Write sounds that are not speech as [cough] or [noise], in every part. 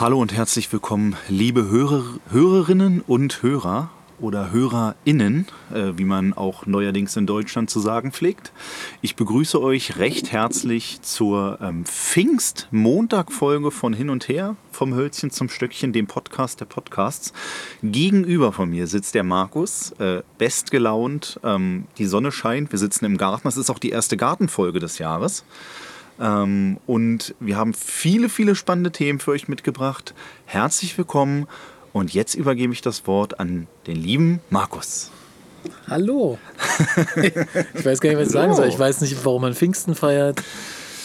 Hallo und herzlich willkommen, liebe Hörer, Hörerinnen und Hörer oder HörerInnen, äh, wie man auch neuerdings in Deutschland zu sagen pflegt. Ich begrüße euch recht herzlich zur ähm, Pfingst-Montag-Folge von Hin und Her, vom Hölzchen zum Stöckchen, dem Podcast der Podcasts. Gegenüber von mir sitzt der Markus, äh, bestgelaunt, ähm, die Sonne scheint, wir sitzen im Garten. Das ist auch die erste Gartenfolge des Jahres. Ähm, und wir haben viele, viele spannende Themen für euch mitgebracht. Herzlich willkommen und jetzt übergebe ich das Wort an den lieben Markus. Hallo. [laughs] ich weiß gar nicht, was ich sagen soll. Ich weiß nicht, warum man Pfingsten feiert.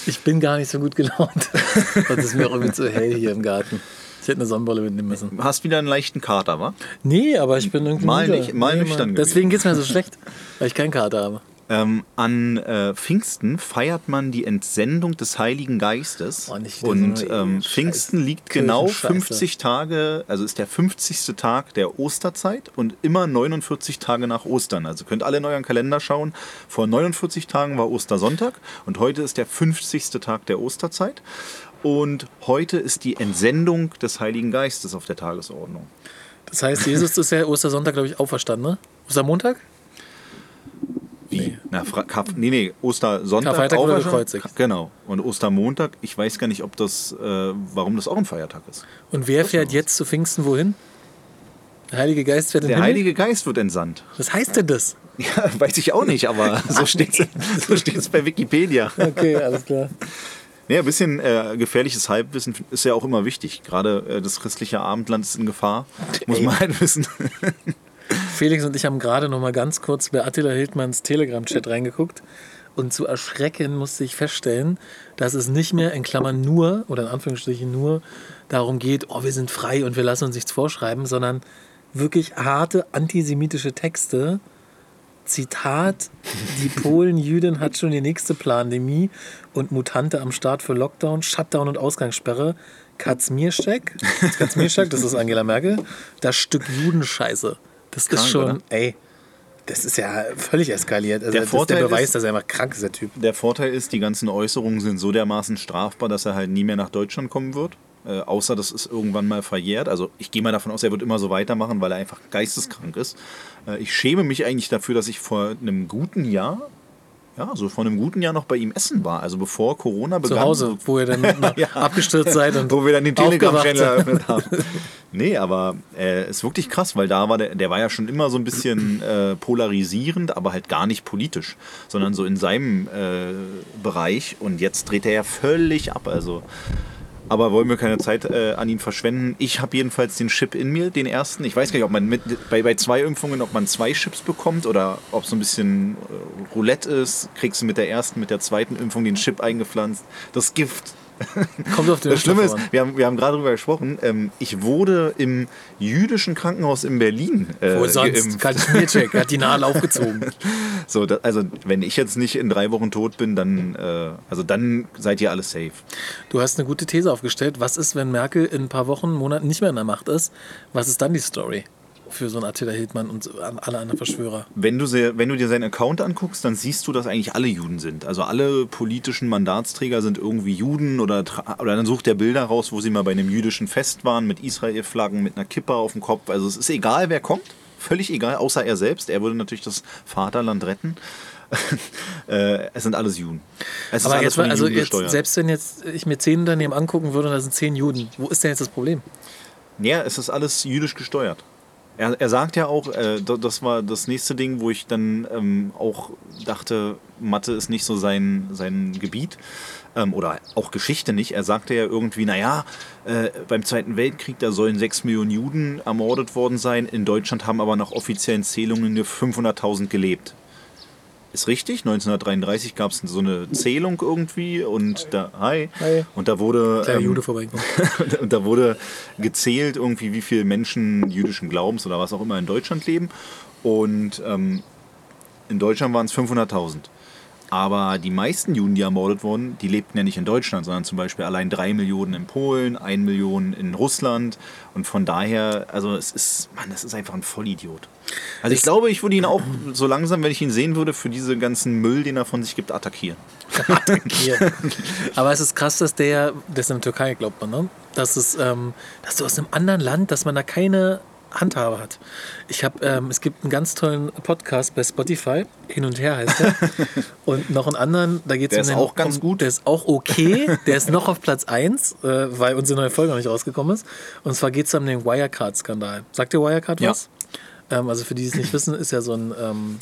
Ich bin gar nicht so gut gelaunt. [laughs] Es ist mir auch irgendwie zu hell hier im Garten. Ich hätte eine Sonnenbrille mitnehmen müssen. Du hast wieder einen leichten Kater, wa? Nee, aber ich bin irgendwie. Mal, nicht, mal nee, nüchtern Deswegen geht es mir so [laughs] schlecht, weil ich keinen Kater habe. Ähm, an äh, Pfingsten feiert man die Entsendung des Heiligen Geistes. Oh, und ähm, Pfingsten liegt genau 50 Tage, also ist der 50. Tag der Osterzeit und immer 49 Tage nach Ostern. Also könnt alle in euren Kalender schauen. Vor 49 Tagen war Ostersonntag und heute ist der 50. Tag der Osterzeit. Und heute ist die Entsendung des Heiligen Geistes auf der Tagesordnung. Das heißt, Jesus ist ja Ostersonntag, glaube ich, auferstanden, ne? Ostermontag? Wie? Nee. Na, nee, nee, Ostersonntag. Karfreitag oder gekreuzigt. Genau. Und Ostermontag, ich weiß gar nicht, ob das, äh, warum das auch ein Feiertag ist. Und wer fährt jetzt zu Pfingsten wohin? Der Heilige Geist wird Der Heilige Geist wird entsandt. Was heißt denn das? Ja, [laughs] weiß ich auch nicht, aber [laughs] so steht es so bei Wikipedia. Okay, alles klar. Ja, ein bisschen äh, gefährliches Halbwissen ist ja auch immer wichtig. Gerade äh, das christliche Abendland ist in Gefahr, muss Ey. man halt wissen. [laughs] Felix und ich haben gerade noch mal ganz kurz bei Attila Hildmanns Telegram-Chat reingeguckt. Und zu erschrecken musste ich feststellen, dass es nicht mehr in Klammern nur oder in Anführungsstrichen nur darum geht, oh, wir sind frei und wir lassen uns nichts vorschreiben, sondern wirklich harte antisemitische Texte. Zitat: Die Polen-Jüdin hat schon die nächste Pandemie und Mutante am Start für Lockdown, Shutdown und Ausgangssperre. Katzmirschek, [laughs] Katzmirschek, das ist Angela Merkel, das Stück Judenscheiße. Das krank, ist schon, oder? ey, das ist ja völlig eskaliert. Also der Vorteil ist der Beweis, ist, dass er einfach krank ist, der Typ. Der Vorteil ist, die ganzen Äußerungen sind so dermaßen strafbar, dass er halt nie mehr nach Deutschland kommen wird. Äh, außer das ist irgendwann mal verjährt. Also ich gehe mal davon aus, er wird immer so weitermachen, weil er einfach geisteskrank ist. Äh, ich schäme mich eigentlich dafür, dass ich vor einem guten Jahr ja, so vor einem guten Jahr noch bei ihm essen war. Also bevor Corona begann. Zu Hause, wo ihr dann [laughs] ja. abgestürzt seid und wo wir dann den Telegram-Channel eröffnet haben. [laughs] Nee, aber äh, ist wirklich krass, weil da war der, der war ja schon immer so ein bisschen äh, polarisierend, aber halt gar nicht politisch, sondern so in seinem äh, Bereich. Und jetzt dreht er ja völlig ab. Also aber wollen wir keine Zeit äh, an ihn verschwenden. Ich habe jedenfalls den Chip in mir, den ersten. Ich weiß gar nicht, ob man mit, bei, bei zwei Impfungen, ob man zwei Chips bekommt oder ob so ein bisschen äh, Roulette ist. Kriegst du mit der ersten, mit der zweiten Impfung den Chip eingepflanzt. Das Gift [laughs] Kommt auf den Das Schlimme ist, wir haben, wir haben gerade darüber gesprochen, ähm, ich wurde im jüdischen Krankenhaus in Berlin. Äh, Wo sonst? Kaschmircheck [laughs] hat die Nadel aufgezogen. So, da, also wenn ich jetzt nicht in drei Wochen tot bin, dann, äh, also dann seid ihr alle safe. Du hast eine gute These aufgestellt. Was ist, wenn Merkel in ein paar Wochen, Monaten nicht mehr in der Macht ist? Was ist dann die Story? Für so einen Attila Hildmann und alle anderen Verschwörer. Wenn du, sehr, wenn du dir seinen Account anguckst, dann siehst du, dass eigentlich alle Juden sind. Also alle politischen Mandatsträger sind irgendwie Juden oder, oder dann sucht er Bilder raus, wo sie mal bei einem jüdischen Fest waren, mit Israel-Flaggen, mit einer Kippa auf dem Kopf. Also es ist egal, wer kommt. Völlig egal, außer er selbst. Er würde natürlich das Vaterland retten. [laughs] Äh, es sind alles Juden. Es Aber jetzt, also jetzt, selbst wenn jetzt ich mir zehn Unternehmen angucken würde und da sind zehn Juden, wo ist denn jetzt das Problem? Ja, es ist alles jüdisch gesteuert. Er, er sagt ja auch, äh, das war das nächste Ding, wo ich dann ähm, auch dachte, Mathe ist nicht so sein, sein Gebiet ähm, oder auch Geschichte nicht. Er sagte ja irgendwie, naja, äh, beim Zweiten Weltkrieg, da sollen sechs Millionen Juden ermordet worden sein. In Deutschland haben aber nach offiziellen Zählungen nur 500.000 gelebt. Ist richtig, 1933 gab es so eine Zählung irgendwie und da, hi, hi. und da wurde ähm, Jude vorbeikommen. [laughs] und da wurde gezählt irgendwie, wie viele Menschen jüdischen Glaubens oder was auch immer in Deutschland leben und ähm, in Deutschland waren es 500.000. Aber die meisten Juden, die ermordet wurden, die lebten ja nicht in Deutschland, sondern zum Beispiel allein drei Millionen in Polen, ein Million in Russland. Und von daher, also es ist, Mann, das ist einfach ein Vollidiot. Also ich glaube, ich würde ihn auch so langsam, wenn ich ihn sehen würde, für diese ganzen Müll, den er von sich gibt, attackieren. [laughs] attackieren. Aber es ist krass, dass der, das ist in der Türkei, glaubt man, ne? dass, es, ähm, dass du aus einem anderen Land, dass man da keine Handhabe hat. Ich habe, ähm, es gibt einen ganz tollen Podcast bei Spotify, hin und her heißt er. [laughs] und noch einen anderen, da geht es um den, auch ganz um, gut. Der ist auch okay, der ist noch auf Platz 1, äh, weil unsere neue Folge noch nicht rausgekommen ist. Und zwar geht es um den Wirecard-Skandal. Sagt dir Wirecard was? Ja. Ähm, also für die, die es nicht wissen, ist ja so ein ähm,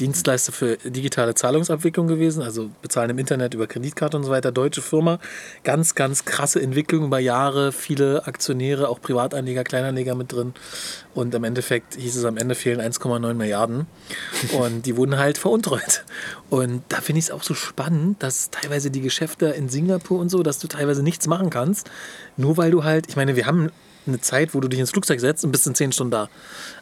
Dienstleister für digitale Zahlungsabwicklung gewesen, also bezahlen im Internet über Kreditkarte und so weiter. Deutsche Firma, ganz, ganz krasse Entwicklung über Jahre, viele Aktionäre, auch Privatanleger, Kleinanleger mit drin. Und im Endeffekt hieß es am Ende fehlen 1,9 Milliarden. Und die wurden halt veruntreut. Und da finde ich es auch so spannend, dass teilweise die Geschäfte in Singapur und so, dass du teilweise nichts machen kannst, nur weil du halt, ich meine, wir haben eine Zeit, wo du dich ins Flugzeug setzt und bist in 10 Stunden da.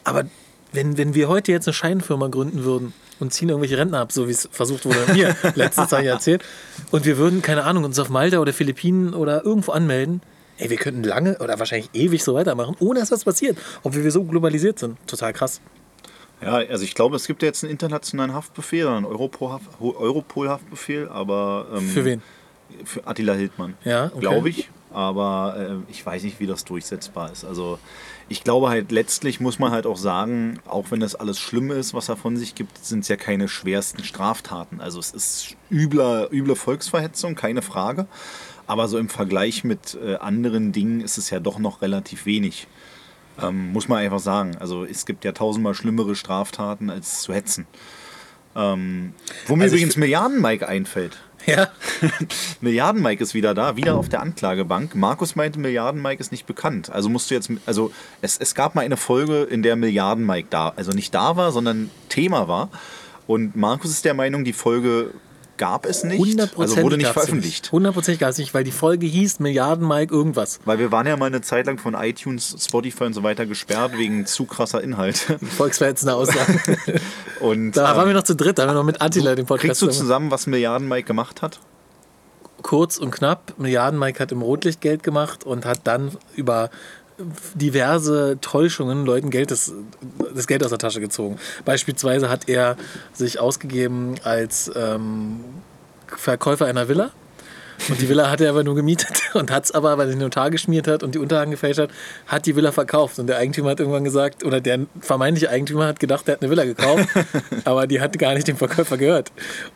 Aber wenn, wenn wir heute jetzt eine Scheinfirma gründen würden und ziehen irgendwelche Rentner ab, so wie es versucht wurde mir [laughs] letztes Jahr erzählt, und wir würden, keine Ahnung, uns auf Malta oder Philippinen oder irgendwo anmelden, ey, wir könnten lange oder wahrscheinlich ewig so weitermachen, ohne dass was passiert, obwohl wir so globalisiert sind. Total krass. Ja, also ich glaube, es gibt ja jetzt einen internationalen Haftbefehl, einen Europol-Haftbefehl, aber. Ähm, für wen? Für Attila Hildmann. Ja, okay. Glaube ich. Aber äh, ich weiß nicht, wie das durchsetzbar ist. Also ich glaube halt, letztlich muss man halt auch sagen, auch wenn das alles schlimm ist, was er von sich gibt, sind es ja keine schwersten Straftaten. Also es ist übler, üble Volksverhetzung, keine Frage. Aber so im Vergleich mit äh, anderen Dingen ist es ja doch noch relativ wenig. Ähm, muss man einfach sagen. Also es gibt ja tausendmal schlimmere Straftaten als zu hetzen. Ähm, wo mir also übrigens Milliarden Mike einfällt. Ja. [laughs] Milliarden Mike ist wieder da, wieder auf der Anklagebank. Markus meinte, Milliarden Mike ist nicht bekannt. Also musst du jetzt, also es, es gab mal eine Folge, in der Milliarden Mike da, also nicht da war, sondern Thema war. Und Markus ist der Meinung, die Folge gab es nicht. Also wurde nicht veröffentlicht. Hundertprozentig gab es nicht, weil die Folge hieß Milliarden Mike irgendwas. Weil wir waren ja mal eine Zeit lang von iTunes, Spotify und so weiter gesperrt wegen zu krasser Inhalte. [laughs] Volksverhetzende Aussagen. [laughs] und, da ähm, waren wir noch zu dritt, da haben wir noch mit Attila den Podcast. Kriegst du zusammen, was Milliarden Mike gemacht hat? Kurz und knapp. Milliarden Mike hat im Rotlicht Geld gemacht und hat dann über diverse Täuschungen Leuten Geld das, das Geld aus der Tasche gezogen. Beispielsweise hat er sich ausgegeben als ähm, Verkäufer einer Villa und die Villa hat er aber nur gemietet [laughs] und hat es aber, weil er den Notar geschmiert hat und die Unterlagen gefälscht hat, hat die Villa verkauft. Und der Eigentümer hat irgendwann gesagt, oder der vermeintliche Eigentümer hat gedacht, er hat eine Villa gekauft, [laughs] aber die hat gar nicht dem Verkäufer gehört.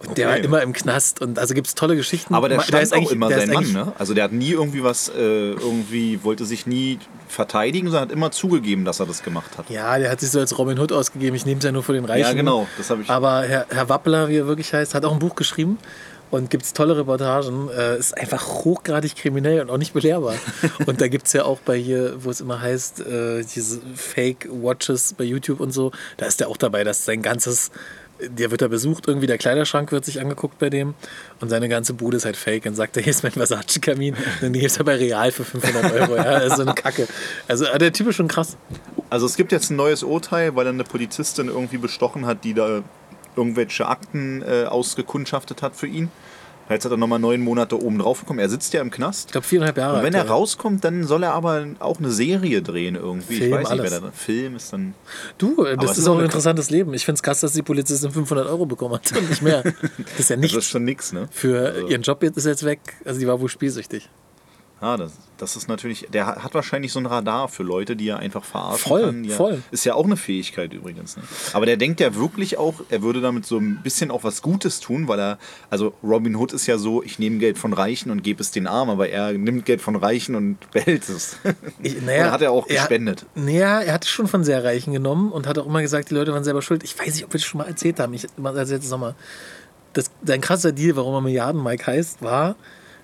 Und der war immer im Knast. Und also gibt es tolle Geschichten. Aber der stand der auch immer sein Mann, ne? Also der hat nie irgendwie was, äh, irgendwie wollte sich nie verteidigen, sondern hat immer zugegeben, dass er das gemacht hat. Ja, der hat sich so als Robin Hood ausgegeben. Ich nehme es ja nur für den Reichen. Ja, genau. Das habe ich. Aber Herr, Herr Wappler, wie er wirklich heißt, hat auch ein Buch geschrieben und gibt es tolle Reportagen. Äh, ist einfach hochgradig kriminell und auch nicht belehrbar. [laughs] und da gibt es ja auch bei hier, wo es immer heißt, äh, diese Fake-Watches bei YouTube und so, da ist der auch dabei, dass sein ganzes, der wird da besucht, irgendwie der Kleiderschrank wird sich angeguckt bei dem und seine ganze Bude ist halt fake. Und sagt er, hier ist mein Versace-Kamin, den gibt es aber real für 500 Euro. Ja, das ist so eine Kacke. Also äh, der Typ ist schon krass. Also es gibt jetzt ein neues Urteil, weil er eine Polizistin irgendwie bestochen hat, die da irgendwelche Akten äh, ausgekundschaftet hat für ihn. Jetzt hat er nochmal neun Monate oben drauf bekommen. Er sitzt ja im Knast. Ich glaube viereinhalb Jahre. Und wenn er rauskommt, dann soll er aber auch eine Serie drehen irgendwie. Film, ich weiß alles. nicht, wer da Film ist dann. Du, das ist, ist auch ein interessantes Leben. Ich finde es krass, dass die Polizistin 500 Euro bekommen hat und nicht mehr. [laughs] Das ist ja nichts. Das ist schon nichts, ne? Für also. ihren Job ist jetzt weg. Also die war wohl spielsüchtig. Ja, das, das ist natürlich, der hat wahrscheinlich so ein Radar für Leute, die er einfach verarschen voll, kann. Ja, voll. Ist ja auch eine Fähigkeit übrigens. Ne? Aber der denkt ja wirklich auch, er würde damit so ein bisschen auch was Gutes tun, weil er, also Robin Hood ist ja so, ich nehme Geld von Reichen und gebe es den Armen, aber er nimmt Geld von Reichen und [laughs] behält es. Ich, naja, hat er auch gespendet. Er, naja, er hat es schon von sehr Reichen genommen und hat auch immer gesagt, die Leute waren selber schuld. Ich weiß nicht, ob wir das schon mal erzählt haben. Ich erzähle es nochmal. Das, sein krasser Deal, warum er Milliarden Mike heißt, war,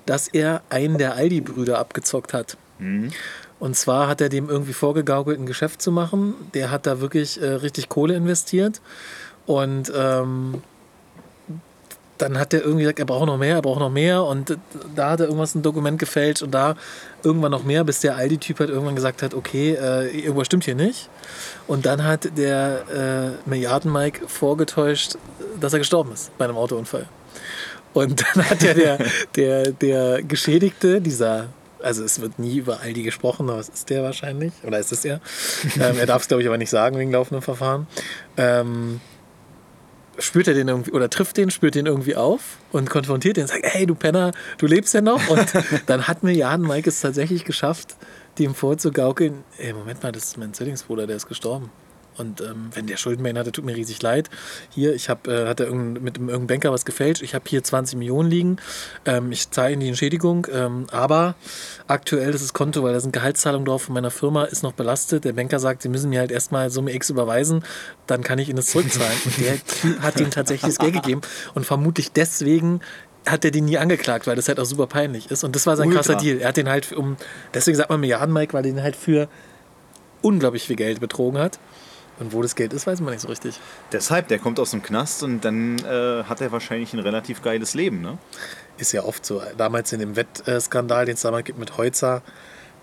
dass er einen der Aldi-Brüder abgezockt hat. Mhm. Und zwar hat er dem irgendwie vorgegaukelt, ein Geschäft zu machen. Der hat da wirklich äh, richtig Kohle investiert. Und ähm, dann hat er irgendwie gesagt, er braucht noch mehr, er braucht noch mehr. Und da hat er irgendwas ein Dokument gefälscht und da irgendwann noch mehr, bis der Aldi-Typ halt irgendwann gesagt hat, okay, äh, irgendwas stimmt hier nicht. Und dann hat der äh, Milliarden-Mike vorgetäuscht, dass er gestorben ist bei einem Autounfall. Und dann hat ja der, der, der Geschädigte, dieser, also es wird nie über Aldi gesprochen, aber es ist der wahrscheinlich, oder ist es er? ähm, er darf es, glaube ich, aber nicht sagen wegen laufendem Verfahren. Ähm, spürt er den irgendwie oder trifft den, spürt den irgendwie auf und konfrontiert den und sagt, hey du Penner, du lebst ja noch. Und dann hat Milliarden Mike es tatsächlich geschafft, dem vorzugaukeln, ey, Moment mal, das ist mein Zwillingsbruder, der ist gestorben. Und ähm, wenn der Schulden hatte, tut mir riesig leid. Hier, ich habe, äh, hat er mit irgendeinem Banker was gefälscht. Ich habe hier 20 Millionen liegen. Ähm, ich zahle Ihnen die Entschädigung. Ähm, aber aktuell ist das Konto, weil da sind Gehaltszahlungen drauf von meiner Firma, ist noch belastet. Der Banker sagt, Sie müssen mir halt erstmal Summe X überweisen, dann kann ich Ihnen das zurückzahlen. Und der hat ihm tatsächlich das Geld gegeben. Und vermutlich deswegen hat er den nie angeklagt, weil das halt auch super peinlich ist. Und das war sein Ultra. krasser Deal. Er hat den halt um, deswegen sagt man Milliarden Mike, weil er den halt für unglaublich viel Geld betrogen hat. Und wo das Geld ist, weiß man nicht so richtig. Deshalb, der kommt aus dem Knast und dann äh, hat er wahrscheinlich ein relativ geiles Leben, ne? Ist ja oft so. Damals in dem Wettskandal, den es damals gibt mit Heutzer,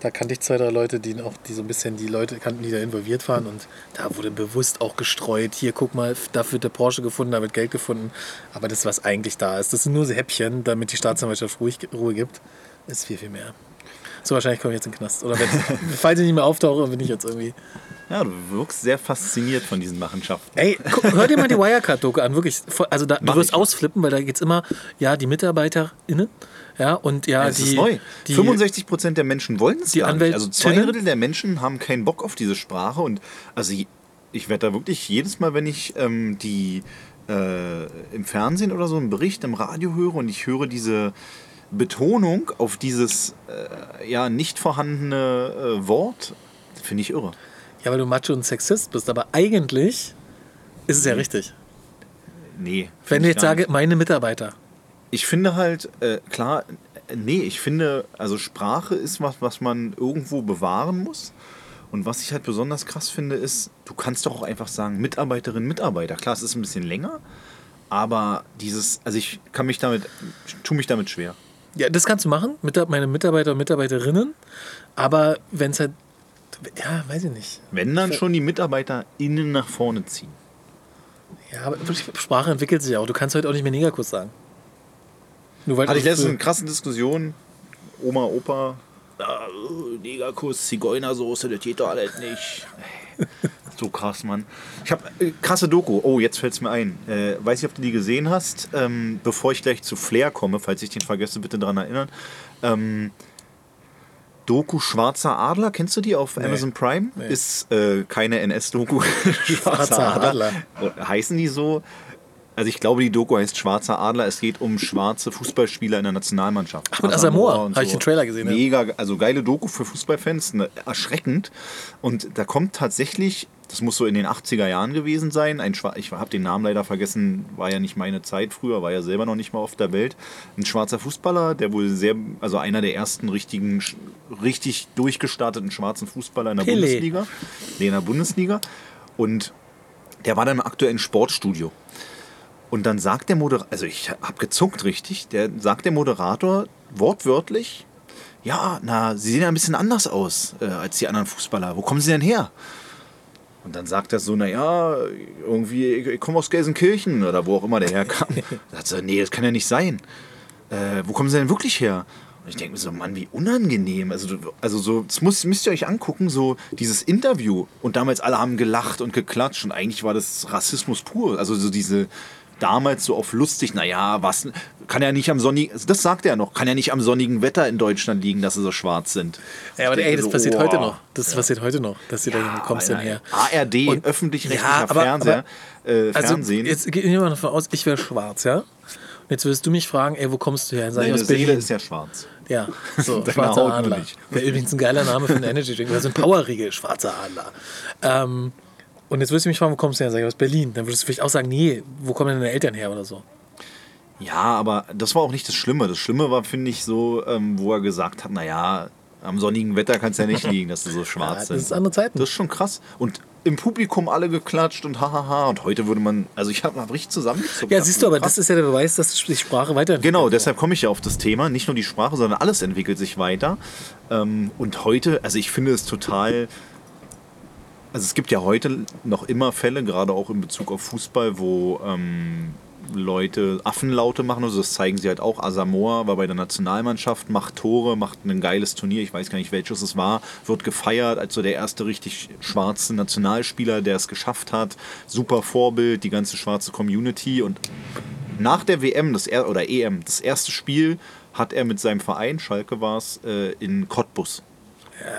da kannte ich zwei, drei Leute, die auch, die so ein bisschen die Leute kannten, die da involviert waren. Und da wurde bewusst auch gestreut. Hier, guck mal, da wird der Porsche gefunden, da wird Geld gefunden. Aber das, was eigentlich da ist, das sind nur so Häppchen, damit die Staatsanwaltschaft ruhig, Ruhe gibt, ist viel, viel mehr. So, wahrscheinlich komme ich jetzt in den Knast. Oder wenn, [laughs] falls ich nicht mehr auftauche, bin ich jetzt irgendwie. Ja, du wirkst sehr fasziniert von diesen Machenschaften. Ey, hör dir mal die Wirecard-Doku an, wirklich. Also da, du wirst ausflippen, weil da geht es immer, ja, die MitarbeiterInnen, ja, und ja, das die. ist neu. Die, 65 Prozent der Menschen wollen es die gar nicht. Also zwei Drittel der Menschen haben keinen Bock auf diese Sprache. Und also ich- ich werde da wirklich jedes Mal, wenn ich ähm, die äh, im Fernsehen oder so einen Bericht im Radio höre und ich höre diese Betonung auf dieses äh, ja nicht vorhandene äh, Wort, finde ich irre. Ja, weil du Macho und Sexist bist, aber eigentlich ist es ja richtig. Nee. Wenn ich jetzt sage, nicht. meine Mitarbeiter. Ich finde halt, äh, klar, nee, ich finde, also Sprache ist was, was man irgendwo bewahren muss. Und was ich halt besonders krass finde, ist, du kannst doch auch einfach sagen, Mitarbeiterin, Mitarbeiter. Klar, es ist ein bisschen länger, aber dieses, also ich kann mich damit, ich tue mich damit schwer. Ja, das kannst du machen, meine Mitarbeiter und Mitarbeiterinnen. Aber wenn es halt. Ja, weiß ich nicht. Wenn dann schon die MitarbeiterInnen nach vorne ziehen. Ja, aber Sprache entwickelt sich auch. Du kannst heute auch nicht mehr Negerkuss sagen. Nur weil Hatte ich letztens eine krasse Diskussion, Oma, Opa, ah, Negerkuss, Zigeunersoße, das geht doch alles nicht. [laughs] So krass, Mann. Ich habe äh, krasse Doku. Oh, jetzt fällt es mir ein. Äh, weiß nicht, ob du die gesehen hast. Ähm, bevor ich gleich zu Flair komme, falls ich den vergesse, bitte daran erinnern. Ähm, Doku Schwarzer Adler, kennst du die auf Amazon Prime? Nee. Ist äh, keine NS-Doku. [laughs] Schwarzer Adler. Heißen die so? Also ich glaube, die Doku heißt Schwarzer Adler. Es geht um schwarze Fußballspieler in der Nationalmannschaft. Ach, mit Asamoah. und Habe ich den Trailer gesehen. Mega, also geile Doku für Fußballfans, ne, erschreckend. Und da kommt tatsächlich, das muss so in den 80er Jahren gewesen sein, ein Schwa ich habe den Namen leider vergessen, war ja nicht meine Zeit früher, war ja selber noch nicht mal auf der Welt. Ein schwarzer Fußballer, der wohl sehr, also einer der ersten richtigen, richtig durchgestarteten schwarzen Fußballer in der Pele. Bundesliga. Nee, in der Bundesliga. Und der war dann im aktuellen Sportstudio. Und dann sagt der Moderator, also ich habe gezuckt richtig, der sagt der Moderator wortwörtlich, ja, na, Sie sehen ja ein bisschen anders aus äh, als die anderen Fußballer. Wo kommen Sie denn her? Und dann sagt er so, naja, irgendwie, ich, ich komme aus Gelsenkirchen oder wo auch immer der herkam. [laughs] Da sagt er, nee, das kann ja nicht sein. Äh, wo kommen Sie denn wirklich her? Und ich denke mir so, Mann, wie unangenehm. Also, also so, das muss, müsst ihr euch angucken, so dieses Interview. Und damals alle haben gelacht und geklatscht und eigentlich war das Rassismus pur. Also so diese, damals so auf lustig, naja, was, kann ja nicht am sonnigen, das sagt er noch, kann ja nicht am sonnigen Wetter in Deutschland liegen, dass sie so schwarz sind. Ja, aber Ich ey, das so, passiert oh. heute noch. Das passiert heute noch, dass sie da Ja, wo kommst denn her? ARD, öffentlich-rechtlicher Ja, aber- Fernseher, äh, Also, Fernsehen. jetzt geht jemand davon aus, ich wäre schwarz, ja? Und jetzt würdest du mich fragen, ey, wo kommst du her? Sag ich Deine aus Berlin. Seele ist ja schwarz. Ja, so, [laughs] schwarzer Adler. nicht. Wäre übrigens ein geiler Name für einen Energy Drink. Also ein Powerriegel, schwarzer Adler. Ähm, und jetzt würdest du mich fragen, wo kommst du her? Sag ich aus Berlin. Dann würdest du vielleicht auch sagen, nee, wo kommen denn deine Eltern her oder so? Ja, aber das war auch nicht das Schlimme. Das Schlimme war, finde ich, so, ähm, wo er gesagt hat, naja, am sonnigen Wetter kann es ja nicht [laughs] liegen, dass sie so Ja, schwarz das sind. ist andere Zeiten. Das ist schon krass. Und im Publikum alle geklatscht und hahaha. Und heute würde man, also ich habe hab richtig zusammengezuckt. ja, siehst du, aber krass. das ist ja der Beweis, dass die Sprache weiterentwickelt. Genau, deshalb komme ich ja auf das Thema. Nicht nur die Sprache, sondern alles entwickelt sich weiter. Ähm, und heute, also ich finde es total. Also es gibt ja heute noch immer Fälle, gerade auch in Bezug auf Fußball, wo ähm, Leute Affenlaute machen. Also das zeigen sie halt auch. Asamoah war bei der Nationalmannschaft, macht Tore, macht ein geiles Turnier. Ich weiß gar nicht, welches es war. Wird gefeiert als so der erste richtig schwarze Nationalspieler, der es geschafft hat. Super Vorbild, die ganze schwarze Community. Und nach der WM das er oder EM, das erste Spiel, hat er mit seinem Verein, Schalke war es, äh, in Cottbus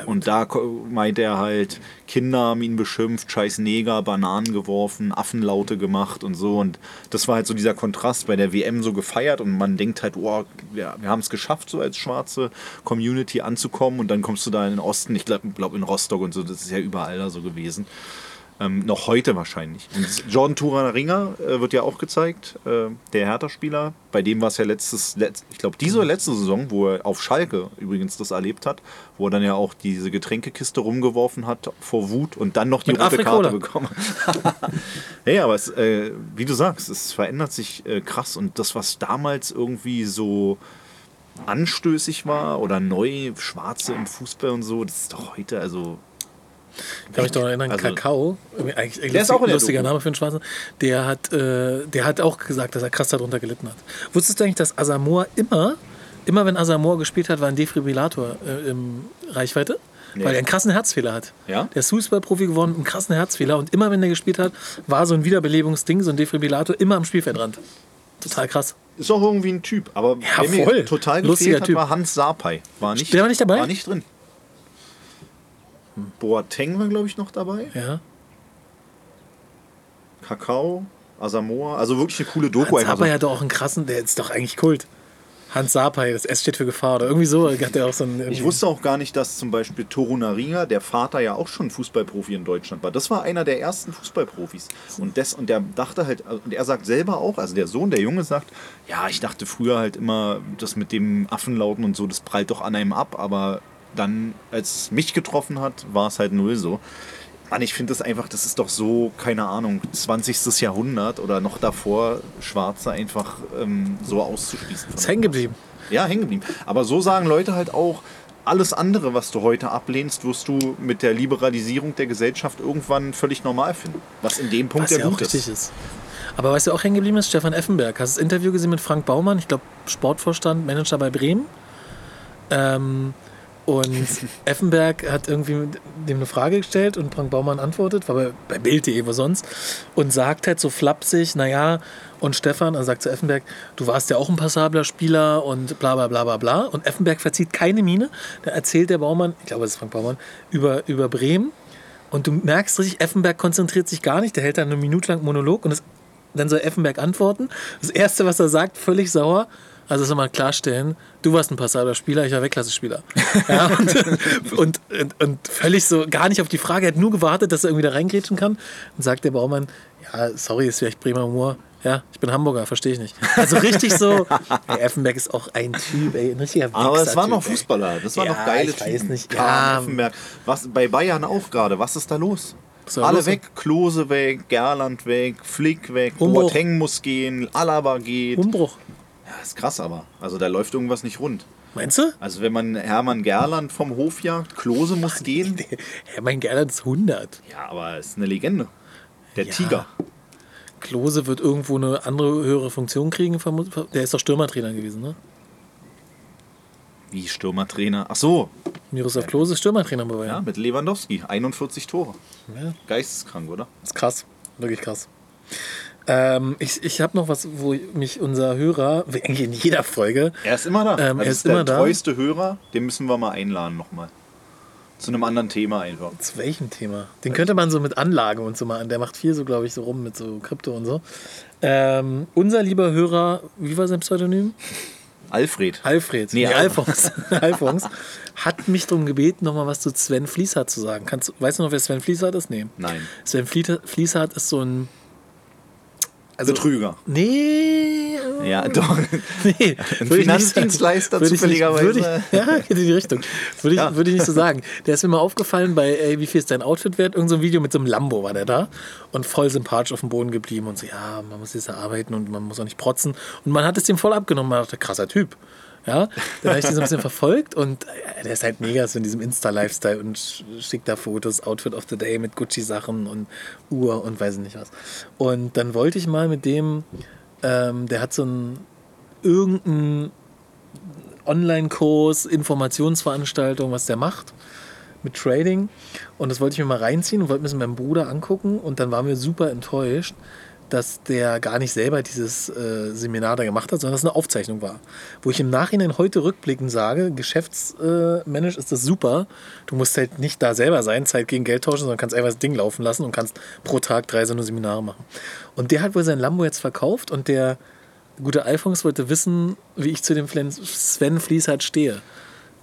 und da meint er halt, Kinder haben ihn beschimpft, scheiß Neger, Bananen geworfen, Affenlaute gemacht und so. Und das war halt so dieser Kontrast bei der WM so gefeiert und man denkt halt, oh, wir, haben es geschafft, so als schwarze Community anzukommen. Und dann kommst du da in den Osten, ich glaube glaub in Rostock und so, das ist ja überall da so gewesen. Ähm, noch heute wahrscheinlich. Und Jordan Turner-Ringer äh, wird ja auch gezeigt, äh, der Hertha-Spieler. Bei dem war es ja letztes, letzt, ich glaube, diese letzte Saison, wo er auf Schalke übrigens das erlebt hat, wo er dann ja auch diese Getränkekiste rumgeworfen hat vor Wut und dann noch die Mit rote. Karte bekommen. [laughs] ja, aber es, äh, wie du sagst, es verändert sich äh, krass und das, was damals irgendwie so anstößig war oder neu, Schwarze im Fußball und so, das ist doch heute, also Ich kann mich doch erinnern, Also- Kakao, eigentlich eigentlich Der ist auch in der lustiger Doku. Name für einen Schwarzen, der hat, äh, der hat auch gesagt, dass er krass darunter gelitten hat. Wusstest du eigentlich, dass Asamoah immer, immer wenn Asamoah gespielt hat, war ein Defibrillator äh, im Reichweite? Nee. Weil er einen krassen Herzfehler hat. Ja? Der ist Fußballprofi geworden mit einem krassen Herzfehler und immer wenn er gespielt hat, war so ein Wiederbelebungsding, so ein Defibrillator immer am Spielfeldrand. Total krass. Ist auch irgendwie ein Typ, aber Ja, voll. total Lustiger gefehlt hat, Typ. war Hans Sarpei. War nicht, Der war nicht dabei? War nicht drin. Boateng war, glaube ich, noch dabei. Ja. Kakao, Asamoah. Also wirklich eine coole Doku. Hans Sapai hat doch auch einen krassen, der ist doch eigentlich Kult. Hans Sapai, das S steht für Gefahr oder irgendwie so, hat er auch so einen. Ich wusste auch gar nicht, dass zum Beispiel Toru Nariga, der Vater ja auch schon Fußballprofi in Deutschland war. Das war einer der ersten Fußballprofis. Und, des, und der dachte halt, und er sagt selber auch, also der Sohn, der Junge sagt, ja, ich dachte früher halt immer, das mit dem Affenlauten und so, das prallt doch an einem ab, aber dann, als es mich getroffen hat, war es halt null so. Mann, ich finde das einfach, das ist doch so, keine Ahnung, 20. Jahrhundert oder noch davor, Schwarze einfach ähm, so auszuschließen. ist hängen geblieben. Ja, hängen geblieben. Aber so sagen Leute halt auch, alles andere, was du heute ablehnst, wirst du mit der Liberalisierung der Gesellschaft irgendwann völlig normal finden. Was in dem Punkt Was ja ja auch richtig ist. ist. Aber weißt du, auch hängen geblieben ist? Stefan Effenberg. Hast du das Interview gesehen mit Frank Baumann? Ich glaube, Sportvorstand, Manager bei Bremen. Ähm, und Effenberg hat irgendwie dem eine Frage gestellt und Frank Baumann antwortet, war bei, bei Bild.de, wo sonst, und sagt halt so flapsig, naja, und Stefan, also sagt zu Effenberg, du warst ja auch ein passabler Spieler und bla bla bla bla bla. Und Effenberg verzieht keine Miene. Da erzählt der Baumann, ich glaube, es ist Frank Baumann, über, über Bremen. Und du merkst richtig, Effenberg konzentriert sich gar nicht. Der hält dann eine Minute lang Monolog und das, dann soll Effenberg antworten. Das Erste, was er sagt, völlig sauer. Also das soll man klarstellen, du warst ein passabler Spieler, ich war Weltklasse-Spieler. [laughs] Ja, und, und, und, und völlig so, gar nicht auf die Frage, er hat nur gewartet, dass er irgendwie da reingrätschen kann. Und sagt der Baumann, ja, sorry, ist vielleicht Bremer Humor. Ja, ich bin Hamburger, verstehe ich nicht. Also richtig so, [laughs] ey, Effenberg ist auch ein Typ, ey, ein richtiger Aber es waren noch. Fußballer, das waren Ja, noch geile ich weiß Typen. nicht. Ja. Effenberg. Was, bei Bayern auch gerade, was ist da los? Alle los? weg, Klose weg, Gerland weg, Flick weg, Umbruch. Boateng muss gehen, Alaba geht. Umbruch. Ja, ist krass aber. Also da läuft irgendwas nicht rund. Meinst du? Also wenn man Hermann Gerland vom Hof jagt, Klose muss [laughs] gehen. Ja, mein Gerland ist 100. Ja, aber ist eine Legende. Der Ja. Tiger. Klose wird irgendwo eine andere höhere Funktion kriegen. Der ist doch Stürmertrainer gewesen, ne? Wie Stürmertrainer. Ach so, Miroslav Klose ist Stürmertrainer bei ja, Bayern. mit Lewandowski. 41 Tore. Ja. Geisteskrank, oder? ist krass. Wirklich krass. Ähm, ich ich habe noch was, wo mich unser Hörer, wie eigentlich in jeder Folge, Er ist immer da. Ähm, er ist, ist der immer da. treueste Hörer. Den müssen wir mal einladen nochmal. Zu einem anderen Thema einfach. zu welchem Thema? Den könnte man so mit Anlagen und so machen. Der macht viel so, glaube ich, so rum mit so Krypto und so. Ähm, unser lieber Hörer, wie war sein Pseudonym? Alfred. Alfred, Nee, nee, Alf- Alfons, [laughs] Alfons, hat mich darum gebeten, nochmal was zu Sven Fließhardt zu sagen. Kannst, weißt du noch, wer Sven Fließhardt ist? Nee. Nein. Sven Flie- Fließhardt ist so ein. Also, Betrüger. Nee. Ja, [laughs] doch. Nee, Ein. Finanzdienstleister Würde ich nicht- zufälligerweise. Würde ich, [laughs] ja, geht in die Richtung. Würde ich, Ja. würde ich nicht so sagen. Der ist mir mal aufgefallen bei, ey, wie viel ist dein Outfit wert? Irgend so ein Video mit so einem Lambo war der da und voll sympathisch auf dem Boden geblieben und so, ja, man muss jetzt arbeiten und man muss auch nicht protzen. Und man hat es dem voll abgenommen. Man dachte, krasser Typ. Ja, dann habe ich den so ein bisschen verfolgt und äh, der ist halt mega so in diesem Insta-Lifestyle und sch- schickt da Fotos, Outfit of the Day mit Gucci-Sachen und Uhr und weiß ich nicht was. Und dann wollte ich mal mit dem Ähm, der hat so einen irgendeinen Online-Kurs, Informationsveranstaltung, was der macht mit Trading. Und das wollte ich mir mal reinziehen und wollte mir das mit meinem Bruder angucken. Und dann waren wir super enttäuscht, dass der gar nicht selber dieses äh, Seminar da gemacht hat, sondern dass es eine Aufzeichnung war. Wo ich im Nachhinein heute rückblickend sage, geschäftsmännisch ist das super. Du musst halt nicht da selber sein, Zeit gegen Geld tauschen, sondern kannst einfach das Ding laufen lassen und kannst pro Tag drei so eine Seminare machen. Und der hat wohl sein Lambo jetzt verkauft und der gute Alphons wollte wissen, wie ich zu dem Sven Fließhardt stehe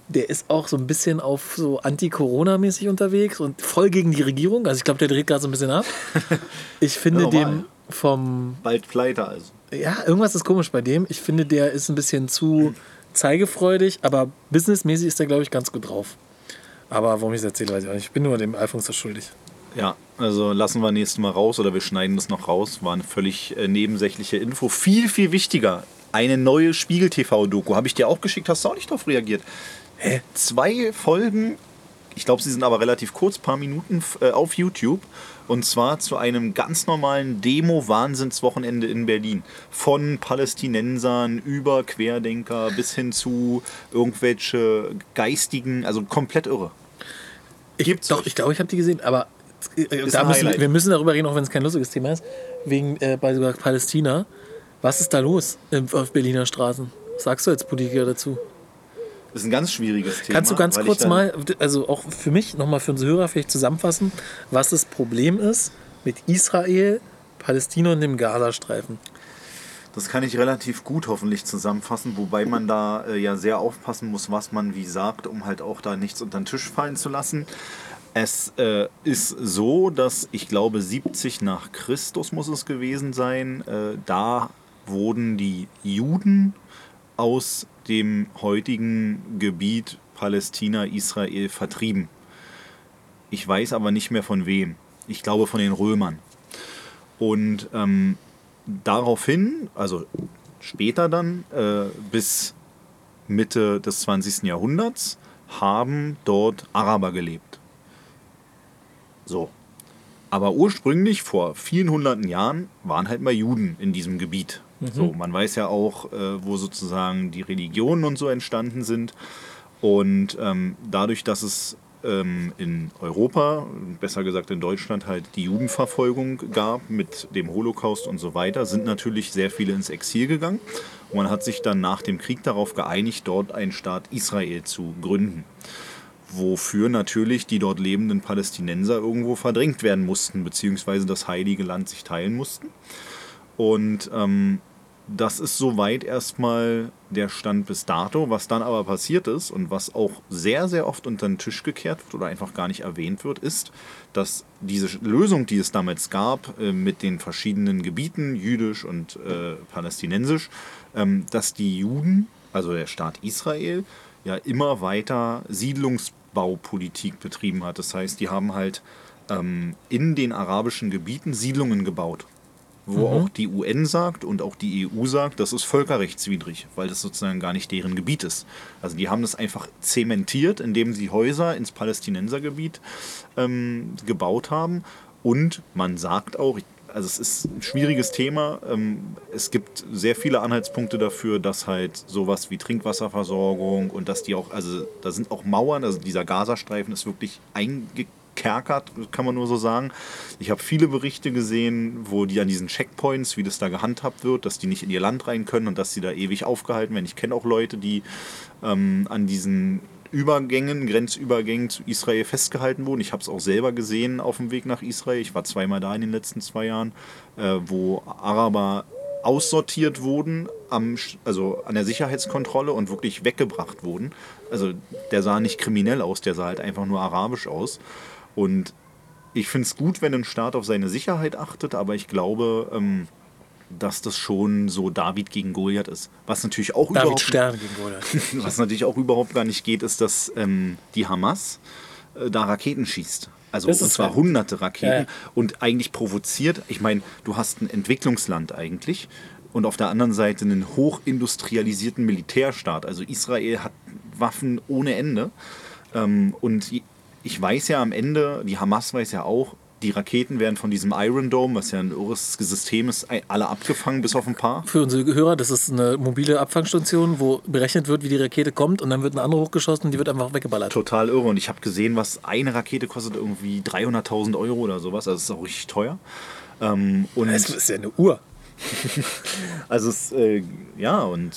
der ist auch so ein bisschen auf so anti-Corona-mäßig unterwegs und voll gegen die Regierung. Also ich glaube, der dreht gerade so ein bisschen ab. [laughs] Ich finde ja, dem vom. Bald pleite also. Ja, irgendwas ist komisch bei dem. Ich finde, der ist ein bisschen zu zeigefreudig, aber businessmäßig ist der, glaube ich, ganz gut drauf. Aber warum ich es erzähle, weiß ich auch nicht. Ich bin nur dem Alphons das schuldig. Ja, also lassen wir nächstes Mal raus oder wir schneiden das noch raus. War eine völlig äh, nebensächliche Info. Viel, viel wichtiger. Eine neue Spiegel-TV-Doku. Habe ich dir auch geschickt, hast du auch nicht darauf reagiert. Hä? Zwei Folgen, ich glaube, sie sind aber relativ kurz, paar Minuten äh, auf YouTube. Und zwar zu einem ganz normalen Demo-Wahnsinnswochenende in Berlin. Von Palästinensern über Querdenker bis hin zu irgendwelche geistigen, also komplett irre. Ich, Gibt's doch, euch? ich glaube, ich habe die gesehen, aber äh, müssen, wir müssen darüber reden, auch wenn es kein lustiges Thema ist, wegen äh, bei Palästina. Was ist da los auf Berliner Straßen? Was sagst du als Politiker dazu? Das ist ein ganz schwieriges Thema. Kannst du ganz kurz mal, also auch für mich, nochmal für unsere Hörer vielleicht zusammenfassen, was das Problem ist mit Israel, Palästina und dem Gazastreifen? Das kann ich relativ gut hoffentlich zusammenfassen, wobei man da äh, ja sehr aufpassen muss, was man wie sagt, um halt auch da nichts unter den Tisch fallen zu lassen. Es äh, ist so, dass ich glaube 70 nach Christus muss es gewesen sein, äh, da wurden die Juden aus dem heutigen Gebiet Palästina-Israel vertrieben. Ich weiß aber nicht mehr von wem. Ich glaube von den Römern. Und ähm, daraufhin, also später dann, äh, bis Mitte des 20. Jahrhunderts, haben dort Araber gelebt. So. Aber ursprünglich, vor vielen hunderten Jahren, waren halt mal Juden in diesem Gebiet. Mhm. So, man weiß ja auch, äh, wo sozusagen die Religionen und so entstanden sind. Und ähm, dadurch, dass es ähm, in Europa, besser gesagt in Deutschland, halt die Judenverfolgung gab mit dem Holocaust und so weiter, sind natürlich sehr viele ins Exil gegangen. Und man hat sich dann nach dem Krieg darauf geeinigt, dort einen Staat Israel zu gründen. Wofür natürlich die dort lebenden Palästinenser irgendwo verdrängt werden mussten, beziehungsweise das Heilige Land sich teilen mussten. Und ähm, das ist soweit erstmal der Stand bis dato. Was dann aber passiert ist und was auch sehr, sehr oft unter den Tisch gekehrt wird oder einfach gar nicht erwähnt wird, ist, dass diese Lösung, die es damals gab äh, mit den verschiedenen Gebieten, jüdisch und äh, palästinensisch, ähm, dass die Juden, also der Staat Israel, ja immer weiter Siedlungsbaupolitik betrieben hat. Das heißt, die haben halt ähm, in den arabischen Gebieten Siedlungen gebaut wo mhm. auch die UN sagt und auch die EU sagt, das ist völkerrechtswidrig, weil das sozusagen gar nicht deren Gebiet ist. Also die haben das einfach zementiert, indem sie Häuser ins Palästinensergebiet ähm, gebaut haben. Und man sagt auch, also es ist ein schwieriges Thema. Ähm, es gibt sehr viele Anhaltspunkte dafür, dass halt sowas wie Trinkwasserversorgung und dass die auch, also da sind auch Mauern, also dieser Gazastreifen ist wirklich eingeklemmt kerkert, kann man nur so sagen. Ich habe viele Berichte gesehen, wo die an diesen Checkpoints, wie das da gehandhabt wird, dass die nicht in ihr Land rein können und dass sie da ewig aufgehalten werden. Ich kenne auch Leute, die ähm, an diesen Übergängen, Grenzübergängen zu Israel festgehalten wurden. Ich habe es auch selber gesehen auf dem Weg nach Israel. Ich war zweimal da in den letzten zwei Jahren, äh, wo Araber aussortiert wurden, am, also an der Sicherheitskontrolle und wirklich weggebracht wurden. Also der sah nicht kriminell aus, der sah halt einfach nur arabisch aus. Und ich finde es gut, wenn ein Staat auf seine Sicherheit achtet, aber ich glaube, ähm, dass das schon so David gegen Goliath ist. Was natürlich auch David überhaupt, Stern gegen Goliath. [laughs] was natürlich auch überhaupt gar nicht geht, ist, dass ähm, die Hamas äh, da Raketen schießt. Also und zwar halt. hunderte Raketen ja, ja. und eigentlich provoziert. Ich meine, du hast ein Entwicklungsland eigentlich und auf der anderen Seite einen hochindustrialisierten Militärstaat. Also Israel hat Waffen ohne Ende. Ähm, und ich weiß ja am Ende, die Hamas weiß ja auch, die Raketen werden von diesem Iron Dome, was ja ein irres System ist, alle abgefangen, bis auf ein paar. Für unsere Hörer, das ist eine mobile Abfangstation, wo berechnet wird, wie die Rakete kommt und dann wird eine andere hochgeschossen und die wird einfach weggeballert. Total irre. Und ich habe gesehen, was eine Rakete kostet, irgendwie 300.000 Euro oder sowas. Also das ist auch richtig teuer. Ähm, und das ist ja eine Uhr. [laughs] also es, äh, ja, und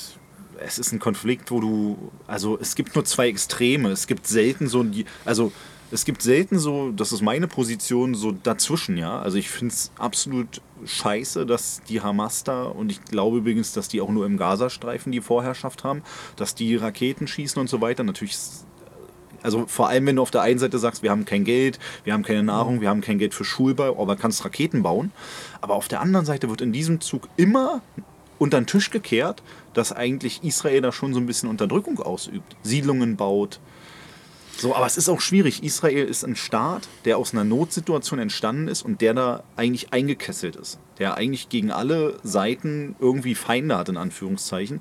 es ist ein Konflikt, wo du, also es gibt nur zwei Extreme. Es gibt selten so, die, also es gibt selten so, das ist meine Position, so dazwischen, ja. Also ich finde es absolut scheiße, dass die Hamas da, und ich glaube übrigens, dass die auch nur im Gazastreifen die Vorherrschaft haben, dass die Raketen schießen und so weiter. Natürlich, also vor allem, wenn du auf der einen Seite sagst, wir haben kein Geld, wir haben keine Nahrung, wir haben kein Geld für Schulbau, aber kannst Raketen bauen. Aber auf der anderen Seite wird in diesem Zug immer unter den Tisch gekehrt, dass eigentlich Israel da schon so ein bisschen Unterdrückung ausübt, Siedlungen baut, so, aber es ist auch schwierig. Israel ist ein Staat, der aus einer Notsituation entstanden ist und der da eigentlich eingekesselt ist. Der eigentlich gegen alle Seiten irgendwie Feinde hat, in Anführungszeichen.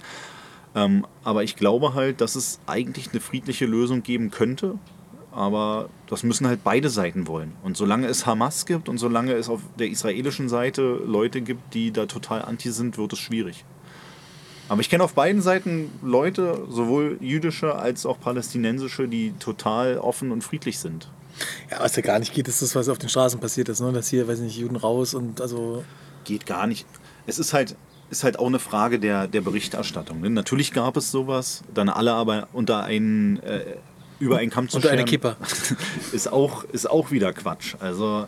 Ähm, aber ich glaube halt, dass es eigentlich eine friedliche Lösung geben könnte. Aber das müssen halt beide Seiten wollen. Und solange es Hamas gibt und solange es auf der israelischen Seite Leute gibt, die da total anti sind, wird es schwierig. Aber ich kenne auf beiden Seiten Leute, sowohl jüdische als auch palästinensische, die total offen und friedlich sind. Ja, was ja gar nicht geht, ist das, was auf den Straßen passiert ist, ne? dass hier, weiß nicht, Juden raus und also. Geht gar nicht. Es ist halt, ist halt auch eine Frage der, der Berichterstattung. Ne? Natürlich gab es sowas, dann alle aber unter einen, äh, über einen Kamm zu Unter eine Kipper. [laughs] ist, auch, ist auch wieder Quatsch. Also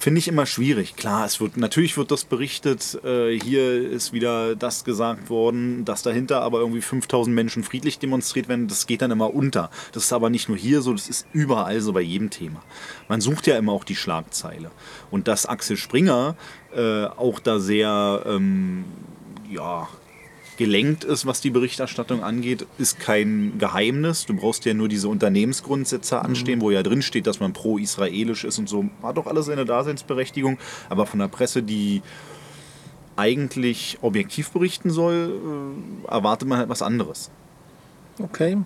Finde ich immer schwierig. Klar, es wird, natürlich wird das berichtet, äh, hier ist wieder das gesagt worden, dass dahinter aber irgendwie 5000 Menschen friedlich demonstriert werden. Das geht dann immer unter. Das ist aber nicht nur hier so, das ist überall so bei jedem Thema. Man sucht ja immer auch die Schlagzeile. Und dass Axel Springer äh, auch da sehr, ähm, ja, gelenkt ist, was die Berichterstattung angeht, ist kein Geheimnis. Du brauchst ja nur diese Unternehmensgrundsätze anstehen, mhm. wo ja drin steht, dass man pro-israelisch ist und so. Hat doch alles seine Daseinsberechtigung. Aber von der Presse, die eigentlich objektiv berichten soll, äh, erwartet man halt was anderes. Okay.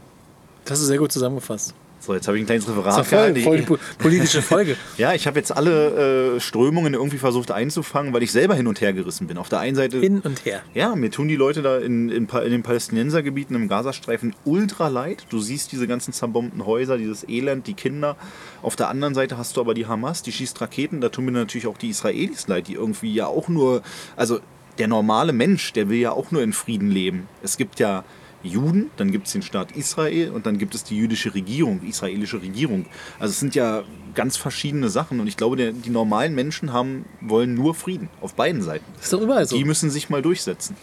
Das ist sehr gut zusammengefasst. So, jetzt habe ich ein kleines Referat. Das voll, voll die politische Folge. [laughs] ja, ich habe jetzt alle äh, Strömungen irgendwie versucht einzufangen, weil ich selber hin und her gerissen bin. Auf der einen Seite. Hin und her. Ja, mir tun die Leute da in, in, in den Palästinensergebieten im Gazastreifen ultra leid. Du siehst diese ganzen zerbombten Häuser, dieses Elend, die Kinder. Auf der anderen Seite hast du aber die Hamas, die schießt Raketen. Da tun mir natürlich auch die Israelis leid, die irgendwie ja auch nur. Also der normale Mensch, der will ja auch nur in Frieden leben. Es gibt ja Juden, dann gibt es den Staat Israel und dann gibt es die jüdische Regierung, die israelische Regierung. Also es sind ja ganz verschiedene Sachen und ich glaube, der, die normalen Menschen haben, wollen nur Frieden auf beiden Seiten. ist doch überall so. Die müssen sich mal durchsetzen.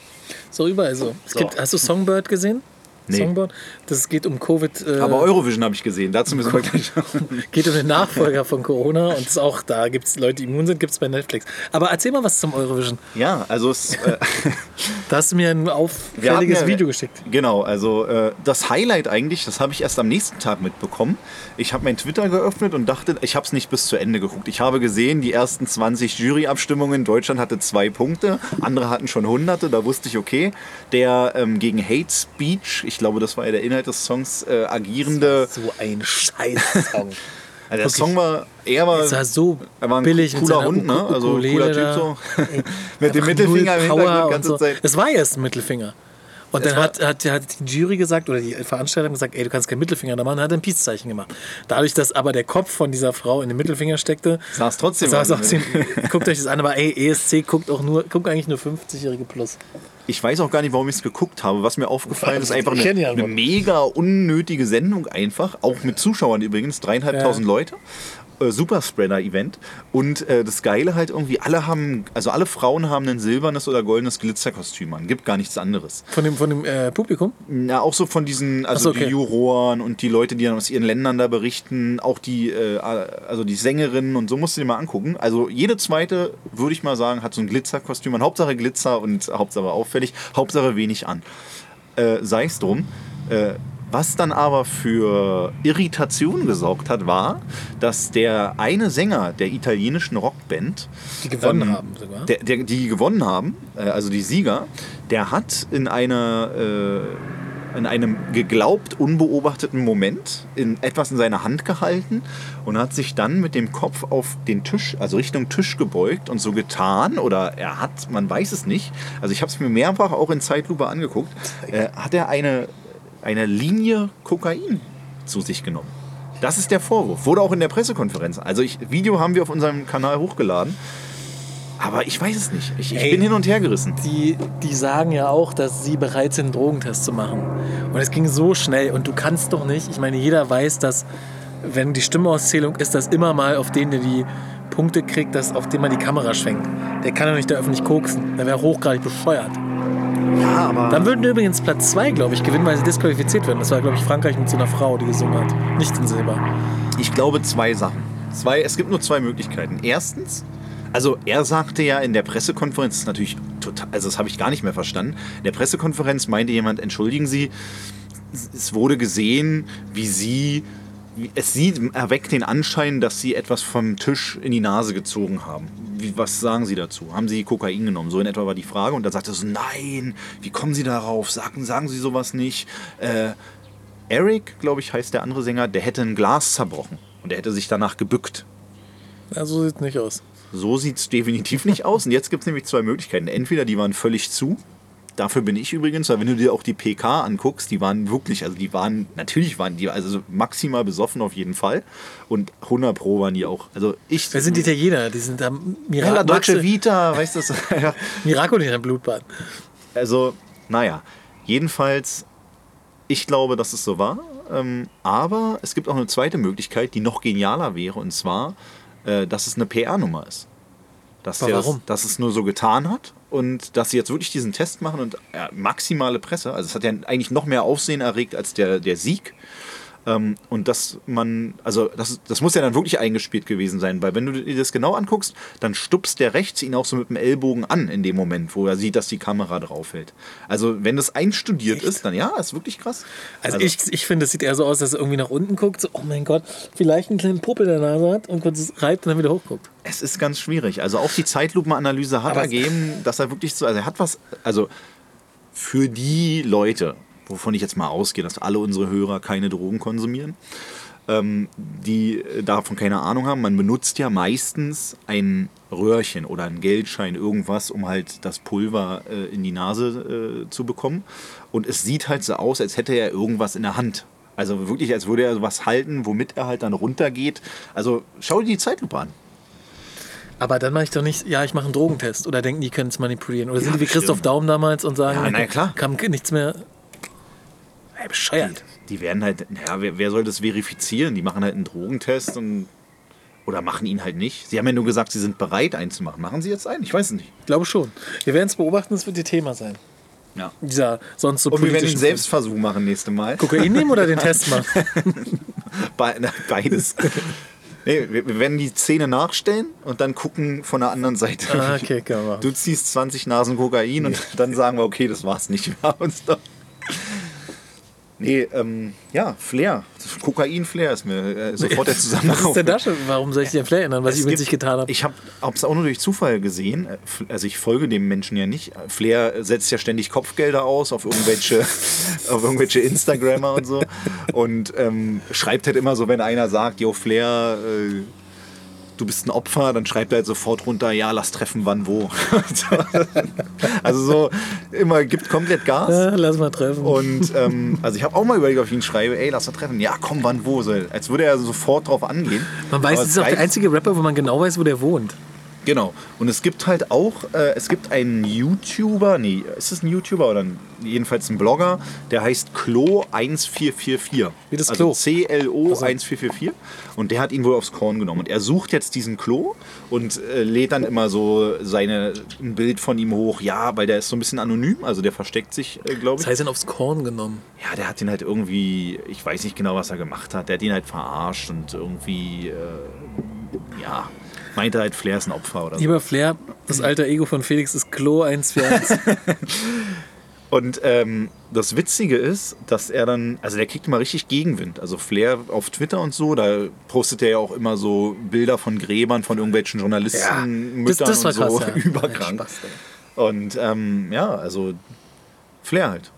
Ist doch überall so. Es so. Gibt, hast du Songbird gesehen? Nee. Songboard. Das geht um Covid. Äh, Aber Eurovision habe ich gesehen. Dazu müssen wir gleich [laughs] Geht um den Nachfolger von Corona und ist auch da gibt es Leute, die immun sind, gibt es bei Netflix. Aber erzähl mal was zum Eurovision. Ja, also es. Äh, [laughs] da hast du mir ein auffälliges ja, Video geschickt. Genau, also äh, das Highlight eigentlich, das habe ich erst am nächsten Tag mitbekommen. Ich habe mein Twitter geöffnet und dachte, ich habe es nicht bis zu Ende geguckt. Ich habe gesehen, die ersten 20 Juryabstimmungen, Deutschland hatte zwei Punkte, andere hatten schon hunderte. Da wusste ich, okay, der ähm, gegen Hate Speech, ich glaube, das war ja der Inhalt des Songs, äh, agierende. So ein Scheiß-Song. [laughs] Also der Song war eher mal. Es war so er war ein billig cooler Hund, ne? Also cooler Typ so. [laughs] mit dem Mittelfinger im Hintergrund die ganze so. Zeit. Es war erst ein Mittelfinger. Und dann hat, hat, hat, die Jury gesagt oder die Veranstaltung gesagt, ey, du kannst keinen Mittelfinger da machen, hat ein Peace-Zeichen gemacht. Dadurch, dass aber der Kopf von dieser Frau in den Mittelfinger steckte, saß trotzdem. Saß auch [laughs] guckt euch das an, aber ey, ESC guckt auch nur, guckt eigentlich nur 50-Jährige plus. Ich weiß auch gar nicht, warum ich es geguckt habe. Was mir aufgefallen [laughs] ist, einfach eine, eine, mega unnötige Sendung einfach, auch mit Zuschauern übrigens, dreieinhalbtausend ja. Leute äh, Superspreader-Event. Und äh, das Geile halt irgendwie, alle haben, also alle Frauen haben ein silbernes oder goldenes Glitzerkostüm an. Gibt gar nichts anderes. Von dem, von dem äh, Publikum? Na, auch so von diesen, also so, okay. die Juroren und die Leute, die dann aus ihren Ländern da berichten, auch die, äh, also die Sängerinnen und so musst du dir mal angucken. Also jede zweite, würde ich mal sagen, hat so ein Glitzerkostüm an. Hauptsache Glitzer und Hauptsache auffällig, Hauptsache wenig an. Äh, sei es drum. Was dann aber für Irritation gesorgt hat, war, dass der eine Sänger der italienischen Rockband, die gewonnen ähm, haben sogar, der, der, die gewonnen haben, äh, also die Sieger, der hat in einer äh, in einem geglaubt unbeobachteten Moment in etwas in seiner Hand gehalten und hat sich dann mit dem Kopf auf den Tisch, also Richtung Tisch gebeugt und so getan oder er hat, man weiß es nicht, also ich habe es mir mehrfach auch in Zeitlupe angeguckt, äh, hat er eine, eine Linie Kokain zu sich genommen. Das ist der Vorwurf. Wurde auch in der Pressekonferenz. Also ich, Video haben wir auf unserem Kanal hochgeladen. Aber ich weiß es nicht. Ich, ich Ey. bin hin und her gerissen. Die, die sagen ja auch, dass sie bereit sind, einen Drogentest zu machen. Und es ging so schnell. Und du kannst doch nicht, ich meine, jeder weiß, dass, wenn die Stimmenauszählung ist, dass immer mal auf den, der die Punkte kriegt, dass auf den man die Kamera schwenkt. Der kann doch nicht da öffentlich koksen. Der wäre hochgradig bescheuert. Ja, aber. Dann würden übrigens Platz 2, glaube ich, gewinnen, weil sie disqualifiziert werden. Das war, glaube ich, Frankreich mit so einer Frau, die gesungen hat. Nicht in Silber. Ich glaube zwei Sachen. Zwei, es gibt nur zwei Möglichkeiten. Erstens, also er sagte ja in der Pressekonferenz, das ist natürlich total, also das habe ich gar nicht mehr verstanden. In der Pressekonferenz meinte jemand, entschuldigen Sie, es wurde gesehen, wie Sie, es sieht, erweckt den Anschein, dass Sie etwas vom Tisch in die Nase gezogen haben. Wie, was sagen Sie dazu? Haben Sie Kokain genommen? So in etwa war die Frage. Und dann sagte er so, nein, wie kommen Sie darauf? Sagen, sagen Sie sowas nicht. Äh, Eric, glaube ich, heißt der andere Sänger, der hätte ein Glas zerbrochen. Und er hätte sich danach gebückt. Ja, so sieht es nicht aus. So sieht es definitiv nicht aus. Und jetzt gibt es nämlich zwei Möglichkeiten. Entweder die waren völlig zu. Dafür bin ich übrigens, weil wenn du dir auch die PK anguckst, die waren wirklich, also die waren, natürlich waren die also maximal besoffen auf jeden Fall. Und 100 Pro waren die auch. Also ich. Wer sind die Italiener? Die sind da Ja, Mira La Dolce Maxe- Vita, weißt du? ja. [laughs] Miraco nicht ein Blutbad. Also, naja, jedenfalls, ich glaube, dass es so war. Ähm, aber es gibt auch eine zweite Möglichkeit, die noch genialer wäre, und zwar, äh, dass es eine PR-Nummer ist. Dass, Aber warum? Das, dass es nur so getan hat und dass sie jetzt wirklich diesen Test machen und maximale Presse. Also es hat ja eigentlich noch mehr Aufsehen erregt als der, der Sieg. Ähm, und dass man, also das, das muss ja dann wirklich eingespielt gewesen sein, weil wenn du dir das genau anguckst, dann stupst der rechts ihn auch so mit dem Ellbogen an in dem Moment, wo er sieht, dass die Kamera drauf hält. Also wenn das einstudiert ist, dann ja, ist wirklich krass. Also, ich, ich finde, es sieht eher so aus, dass er irgendwie nach unten guckt, so, oh mein Gott, vielleicht einen kleinen Puppel in der Nase hat und kurz reibt und dann wieder hochguckt. Es ist ganz schwierig. Also auch die Zeitlupenanalyse hat Aber- ergeben, dass er wirklich so, also er hat was, also für die Leute, wovon ich jetzt mal ausgehe, dass alle unsere Hörer keine Drogen konsumieren, ähm, die äh, davon keine Ahnung haben, man benutzt ja meistens ein Röhrchen oder einen Geldschein, irgendwas, um halt das Pulver äh, in die Nase äh, zu bekommen. Und es sieht halt so aus, als hätte er irgendwas in der Hand. Also wirklich, als würde er was halten, womit er halt dann runtergeht. Also schau dir die Zeitlupe an. Aber dann mache ich doch nicht, ja, ich mache einen Drogentest oder denken, die können es manipulieren. Oder sind Ja, die wie Christoph. Daum damals und sagen, Ja, na klar. kam nichts mehr. Ey, bescheuert. Die werden halt, naja, wer, wer soll das verifizieren? Die machen halt einen Drogentest und. Oder machen ihn halt nicht. Sie haben ja nur gesagt, sie sind bereit, einen zu machen. Machen sie jetzt einen? Ich weiß es nicht. Ich glaube schon. Wir werden es beobachten, das wird ihr Thema sein. Ja. Dieser sonst so Und wir werden einen Selbstversuch machen nächste Mal. Kokain nehmen oder den Test machen? [laughs] Be na, beides. nee, wir, werden die Szene nachstellen und dann gucken von der anderen Seite. Ah, okay, wir machen. Du ziehst 20 Nasen Kokain und dann sagen wir, okay, das war's nicht. Wir haben uns doch. Nee, ähm, ja, Flair. Kokain-Flair ist mir äh, sofort der Zusammenhang. [laughs] Was ist denn da schon? Warum soll ich dir Flair erinnern, was ich Es übrigens gibt- nicht getan habe? Ich habe es auch nur durch Zufall gesehen. Äh, Also ich folge dem Menschen ja nicht. Flair setzt ja ständig Kopfgelder aus auf irgendwelche, [laughs] auf irgendwelche Instagrammer und so. Und ähm, schreibt halt immer so, wenn einer sagt, yo Flair, äh, du bist ein Opfer, dann schreibt er halt sofort runter, ja, lass treffen, wann, wo. [laughs] also so immer gibt komplett Gas. Ja, lass mal treffen. Und ähm, also ich habe auch mal überlegt, ob ich ihn schreibe, ey, lass mal treffen. Ja, komm, wann, wo? So, als würde er sofort drauf angehen. man weiß, es ist auch der einzige Rapper, wo man genau weiß, wo der wohnt. Genau. Und es gibt halt auch, äh, es gibt einen YouTuber, nee, ist es ein YouTuber oder ein, jedenfalls ein Blogger, der heißt Klo1444. Wie das also Klo. C-L-O-1444. Und der hat ihn wohl aufs Korn genommen. Und er sucht jetzt diesen Klo und äh, lädt dann immer so seine, ein Bild von ihm hoch. Ja, weil der ist so ein bisschen anonym, also der versteckt sich, äh, glaube Das ich. heißt, dann aufs Korn genommen. Ja, der hat ihn halt irgendwie, ich weiß nicht genau, was er gemacht hat. Der hat ihn halt verarscht und irgendwie, äh, ja, meinte halt, Flair ist ein Opfer oder so. Lieber Flair, das alter Ego von Felix ist Klo 141. [laughs] Und ähm, das Witzige ist, dass er dann, also der kriegt immer richtig Gegenwind. Also Flair auf Twitter und so, da postet er ja auch immer so Bilder von Gräbern von irgendwelchen Journalisten, das, Müttern das war und so, krass. Ja. [laughs] überkrank. Spaß. Und ähm, ja, also Flair halt.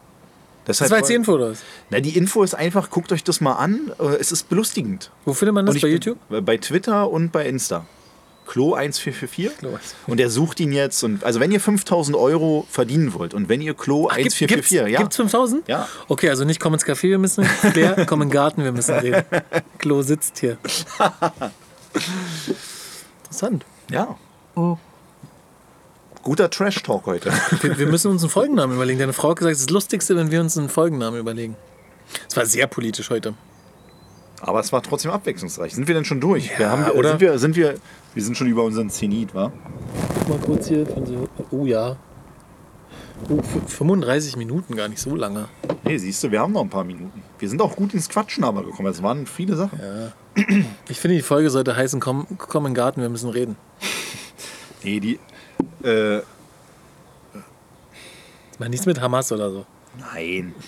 Das war jetzt die Info, oder was? Na, die Info ist einfach, guckt euch das mal an. äh, Es ist belustigend. Wo findet man das? Bei YouTube? Bei Twitter und bei Insta. Klo 1444. Klo 1444. Und er sucht ihn jetzt. Und, also wenn ihr 5000 Euro verdienen wollt und wenn ihr Klo 1444, gibt's, ja. Gibt's 5000? Ja. Okay, also nicht komm ins Café, wir müssen. Claire, komm [laughs] in den Garten, wir müssen reden. Klo sitzt hier. Interessant. ja. Oh. Guter Trash-Talk heute. Wir, wir müssen uns einen Folgennamen überlegen. Deine Frau hat gesagt, es ist das Lustigste, wenn wir uns einen Folgennamen überlegen. Es war sehr politisch heute. Aber es war trotzdem abwechslungsreich. Sind wir denn schon durch? Ja, wir haben, oder? Sind wir, sind wir, wir sind schon über unseren Zenit, wa? Guck mal kurz hier. von so- Oh ja. Oh, f- 35 Minuten, gar nicht so lange. Nee, siehst du, wir haben noch ein paar Minuten. Wir sind auch gut ins Quatschen aber gekommen. Es waren viele Sachen. Ich finde, die Folge sollte heißen, komm, komm in den Garten, wir müssen reden. [laughs] Nee, die. Äh, Mal nichts mit Hamas oder so. nein. [laughs]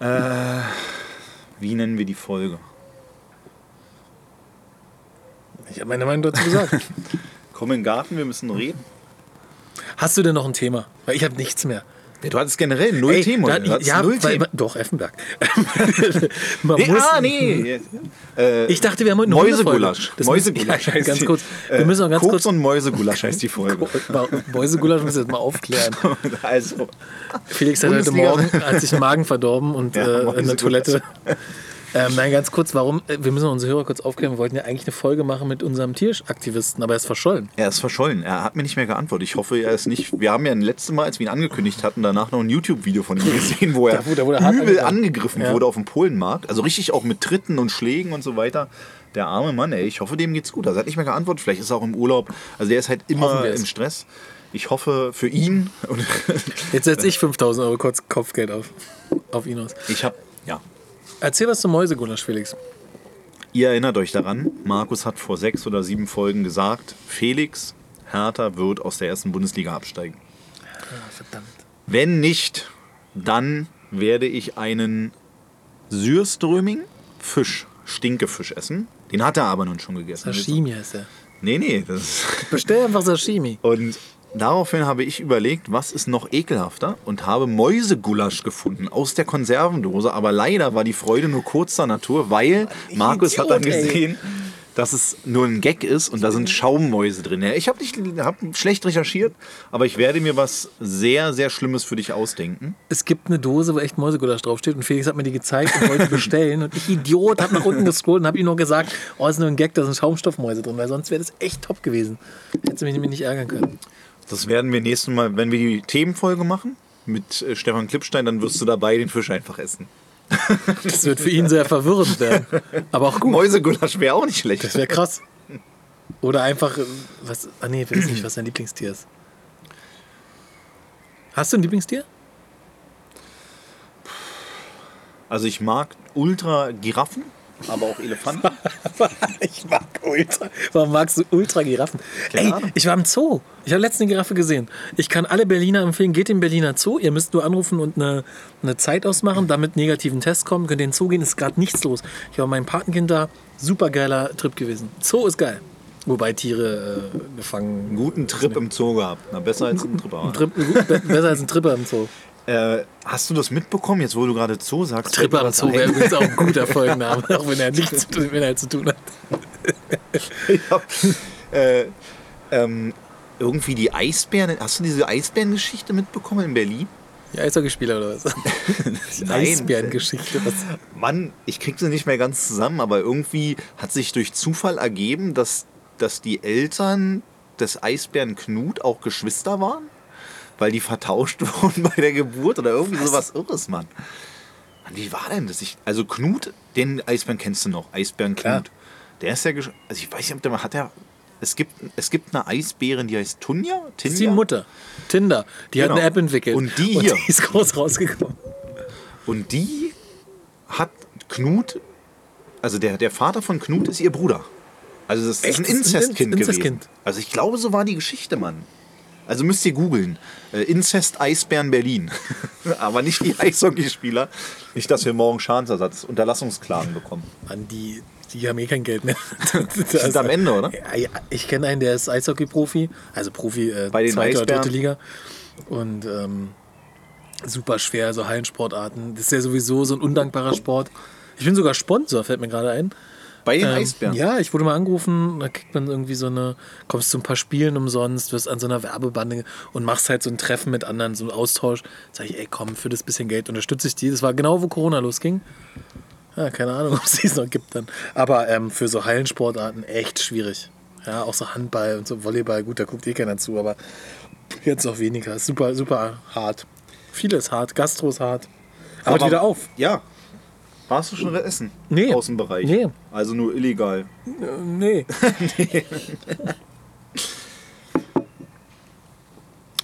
Äh, wie nennen wir die Folge? Ich habe meine Meinung dazu gesagt. [laughs] Komm in den Garten, wir müssen reden. Hast du denn noch ein Thema? Weil ich habe nichts mehr. Du hattest generell null Ey, Themen. da- ja, null weil, Themen. doch, Effenberg. [laughs] Man Nee, muss- ah, nee. Äh, Ich dachte, wir haben heute eine Mäusegulasch. Das Mäusegulasch [laughs] Ja, heißt ganz die. kurz. Wir Äh, müssen auch ganz Koks kurz. und Mäusegulasch heißt die Folge. Mäusegulasch müssen wir jetzt mal aufklären. [laughs] also, Felix hat heute. Morgen hat sich den Magen verdorben und Ja, äh, in der. Toilette. Ähm, nein, ganz kurz, warum? äh, Wir müssen unsere Hörer kurz aufklären. Wir wollten ja eigentlich eine Folge machen mit unserem Tieraktivisten, aber er ist verschollen. er ist verschollen. Er hat mir nicht mehr geantwortet. Ich hoffe, er ist nicht. Wir haben ja ein letztes Mal, als wir ihn angekündigt hatten, danach noch ein YouTube-Video von ihm gesehen, wo [laughs] er Da da übel angegriffen. Ja. wurde auf dem Polenmarkt. Also richtig auch mit Tritten und Schlägen und so weiter. Der arme Mann, ey. Ich hoffe, dem geht's gut. Also er hat nicht mehr geantwortet. Vielleicht ist er auch im Urlaub. Also der ist halt immer im Stress. Ich hoffe für ihn. Jetzt setze ich 5000 Euro kurz Kopfgeld auf, auf ihn aus. ich habe, ja. Erzähl was zum Mäusegulasch, Felix. Ihr erinnert euch daran, Markus hat vor sechs oder sieben Folgen gesagt, Felix Hertha wird aus der ersten Bundesliga absteigen. verdammt. Wenn nicht, dann werde ich einen Sürströming Fisch, Stinkefisch essen. Den hat er aber nun schon gegessen. Sashimi heißt er. Nee, nee. Das Bestell einfach Sashimi. und daraufhin habe ich überlegt, was ist noch ekelhafter und habe Mäusegulasch gefunden aus der Konservendose. Aber leider war die Freude nur kurzer Natur, weil Markus hat dann Idiot, ey. gesehen, dass es nur ein Gag ist und da sind Schaummäuse drin. Ja, Ich habe nicht hab schlecht recherchiert, aber ich werde mir was sehr, sehr Schlimmes für dich ausdenken. Es gibt eine Dose, wo echt Mäusegulasch draufsteht und Felix hat mir die gezeigt und wollte bestellen und ich Idiot habe nach unten gescrollt und habe ihm nur gesagt, oh, ist nur ein Gag, da sind Schaumstoffmäuse drin, weil sonst wäre das echt top gewesen. Hättest du mich nämlich nicht ärgern können. Das werden wir nächstes Mal, wenn wir die Themenfolge machen mit äh, Stefan Klippstein, dann wirst du dabei den Fisch einfach essen. [laughs] Das wird für ihn sehr verwirrend werden. Aber auch gut. Mäusegulasch wäre auch nicht schlecht. Das wäre krass. Oder einfach, äh, was, ah nee, ich weiß nicht, was dein Lieblingstier ist. Hast du ein Lieblingstier? Also ich mag ultra Giraffen, aber auch Elefanten. [laughs] Ich mag Ultra. Warum magst du Ultra-Giraffen? Ey, ich war im Zoo. Ich habe letztens eine Giraffe gesehen. Ich kann alle Berliner empfehlen, geht in den Berliner Zoo. Ihr müsst nur anrufen und eine, eine Zeit ausmachen, damit negativen Test kommen. Könnt in den Zoo gehen, ist gerade nichts los. Ich war mit meinem Patenkind da. Super geiler Trip gewesen. Zoo ist geil. Wobei Tiere äh, gefangen. Einen guten Trip im Zoo gehabt. Na, besser als ein Trip. Ein Trip, gut, be- besser als ein Tripper im Zoo. Äh, hast du das mitbekommen, jetzt wo du gerade Zoo sagst? Tripper im fällt Zoo wäre übrigens auch ein guter Folgenname, [laughs] auch wenn er nichts zu tun, wenn er zu tun hat. [laughs] Ich hab, äh, ähm, irgendwie die Eisbären. Hast du diese Eisbärengeschichte mitbekommen in Berlin? Die Eishockeyspieler oder was? [laughs] Die. Eisbärengeschichte. Was? Mann, ich krieg sie nicht mehr ganz zusammen, aber irgendwie hat sich durch Zufall ergeben, dass, dass die Eltern des Eisbären Knut auch Geschwister waren, weil die vertauscht [laughs] wurden bei der Geburt oder irgendwie sowas Irres, Mann. Mann, wie war denn das? Ich, also Knut, den Eisbären kennst du noch, Eisbären. Knut. Der ist ja, also ich weiß nicht, ob der mal hat er, es gibt, es gibt eine Eisbärin, die heißt Tunja, Das ist Tinja? die Mutter. Tinder. Die hat Genau. eine App entwickelt. Und die hier. die ist groß rausgekommen. Und die hat Knut, also der, der Vater von Knut ist ihr Bruder. Also das Echt? ist ein Inzestkind In- gewesen. Inzestkind. Also ich glaube, so war die Geschichte, Mann. Also müsst ihr googeln. Äh, Inzest Eisbären Berlin. [laughs] Aber nicht die Eishockeyspieler. Nicht, dass wir morgen Schadensersatz, Unterlassungsklagen bekommen. Mann, die, die haben eh kein Geld [laughs] mehr. Die sind am Ende, oder? Ja, ja, ich kenne einen, der ist Eishockey-Profi, also Profi äh, Bei den zweite oder Eisbären? dritte Liga. Und ähm, super schwer, so Hallensportarten. Das ist ja sowieso so ein undankbarer Sport. Ich bin sogar Sponsor, fällt mir gerade ein. Bei den Ähm, Eisbären. Ja, ich wurde mal angerufen, da kriegt man irgendwie so eine, kommst zu ein paar Spielen umsonst, wirst an so einer Werbebande und machst halt so ein Treffen mit anderen, so einen Austausch. Sag ich, ey, komm, für das bisschen Geld unterstütze ich die. Das war genau, wo Corona losging. Ja, keine Ahnung, [laughs] ob es die noch gibt dann. Aber ähm, für so Hallensportarten echt schwierig. Ja, auch so Handball und so Volleyball, gut, da guckt eh keiner zu, aber jetzt auch weniger. Super, super hart. Vieles hart, Gastro ist hart. Aber, wieder auf. Ja. Warst du schon essen? Nee. Außenbereich. Nee. Also nur illegal. Äh, nee. [laughs]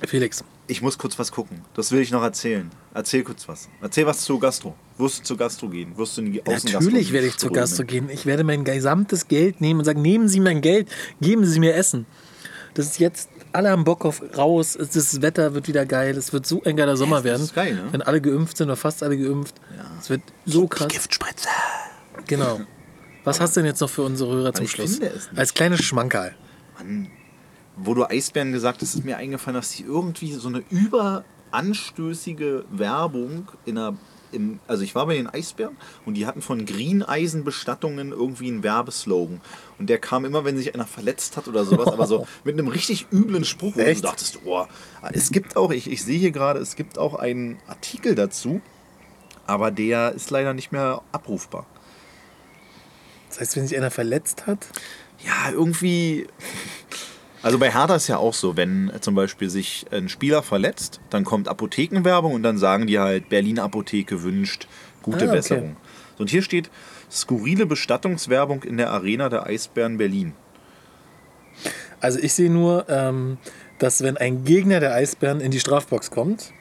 Felix, Ich muss kurz was gucken. Das will ich noch erzählen. Erzähl kurz was. Erzähl was zu Gastro. Wirst du zu Gastro gehen? Wirst du in die Außengastro natürlich werde ich strömen? Gastro gehen. Ich werde mein gesamtes Geld nehmen und sagen, nehmen Sie mein Geld, geben Sie mir Essen. Das ist jetzt, alle haben Bock auf raus, das Wetter wird wieder geil, es wird so ein geiler Sommer das werden. geil, ne? Wenn alle geimpft sind oder fast alle geimpft. Es wird so krass. Giftspritze. Genau. Was hast du denn jetzt noch für unsere Hörer zum Schluss? Als kleines Schmankerl. Wo du Eisbären gesagt hast, ist mir eingefallen, dass die irgendwie so eine überanstößige Werbung in einer. Im, also ich war bei den Eisbären und die hatten von Green Eisen Bestattungen irgendwie einen Werbeslogan. Und der kam immer, wenn sich einer verletzt hat oder sowas, aber so [laughs] mit einem richtig üblen Spruch, wo Echt? du dachtest, oh, es gibt auch, ich, ich sehe hier gerade, es gibt auch einen Artikel dazu, aber der ist leider nicht mehr abrufbar. Das heißt, wenn sich einer verletzt hat, Ja, irgendwie. Also bei Hertha ist ja auch so, wenn zum Beispiel sich ein Spieler verletzt, dann kommt Apothekenwerbung und dann sagen die halt, Berlin Apotheke wünscht gute Ah, okay. Besserung. Und hier steht skurrile Bestattungswerbung in der Arena der Eisbären Berlin. Also ich sehe nur, ähm, dass wenn ein Gegner der Eisbären in die Strafbox kommt,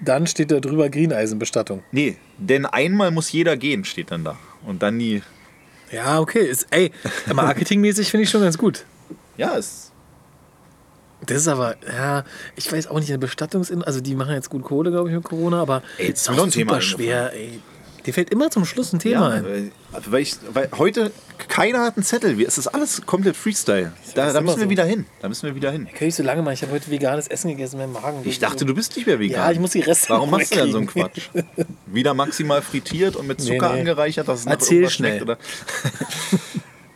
dann steht da drüber Greeneisenbestattung. Nee, denn einmal muss jeder gehen, steht dann da. Und dann die. Ja, okay. Ist, ey, [laughs] marketingmäßig finde ich schon ganz gut. Ja, es. Das ist aber, ja, ich weiß auch nicht, eine Bestattungs... Also die machen jetzt gut Kohle, glaube ich, mit Corona, aber Ey, jetzt ist ist auch ein Thema super schwer, ey. Dir fällt immer zum Schluss ein Thema Ja, ein. weil, weil, ich, weil heute keiner hat einen Zettel. Es ist alles komplett Freestyle. Da, ist da müssen wir so. wieder hin. Da müssen wir wieder hin. Kann ich so lange machen. Ich habe heute veganes Essen gegessen, mein Magen. Ich dachte, du bist nicht mehr vegan. Ja, ich muss die Reste Warum machst du denn so einen. Quatsch? Wieder maximal frittiert und mit Zucker Nee, nee. angereichert, dass es Erzähl schnell. oder? [laughs]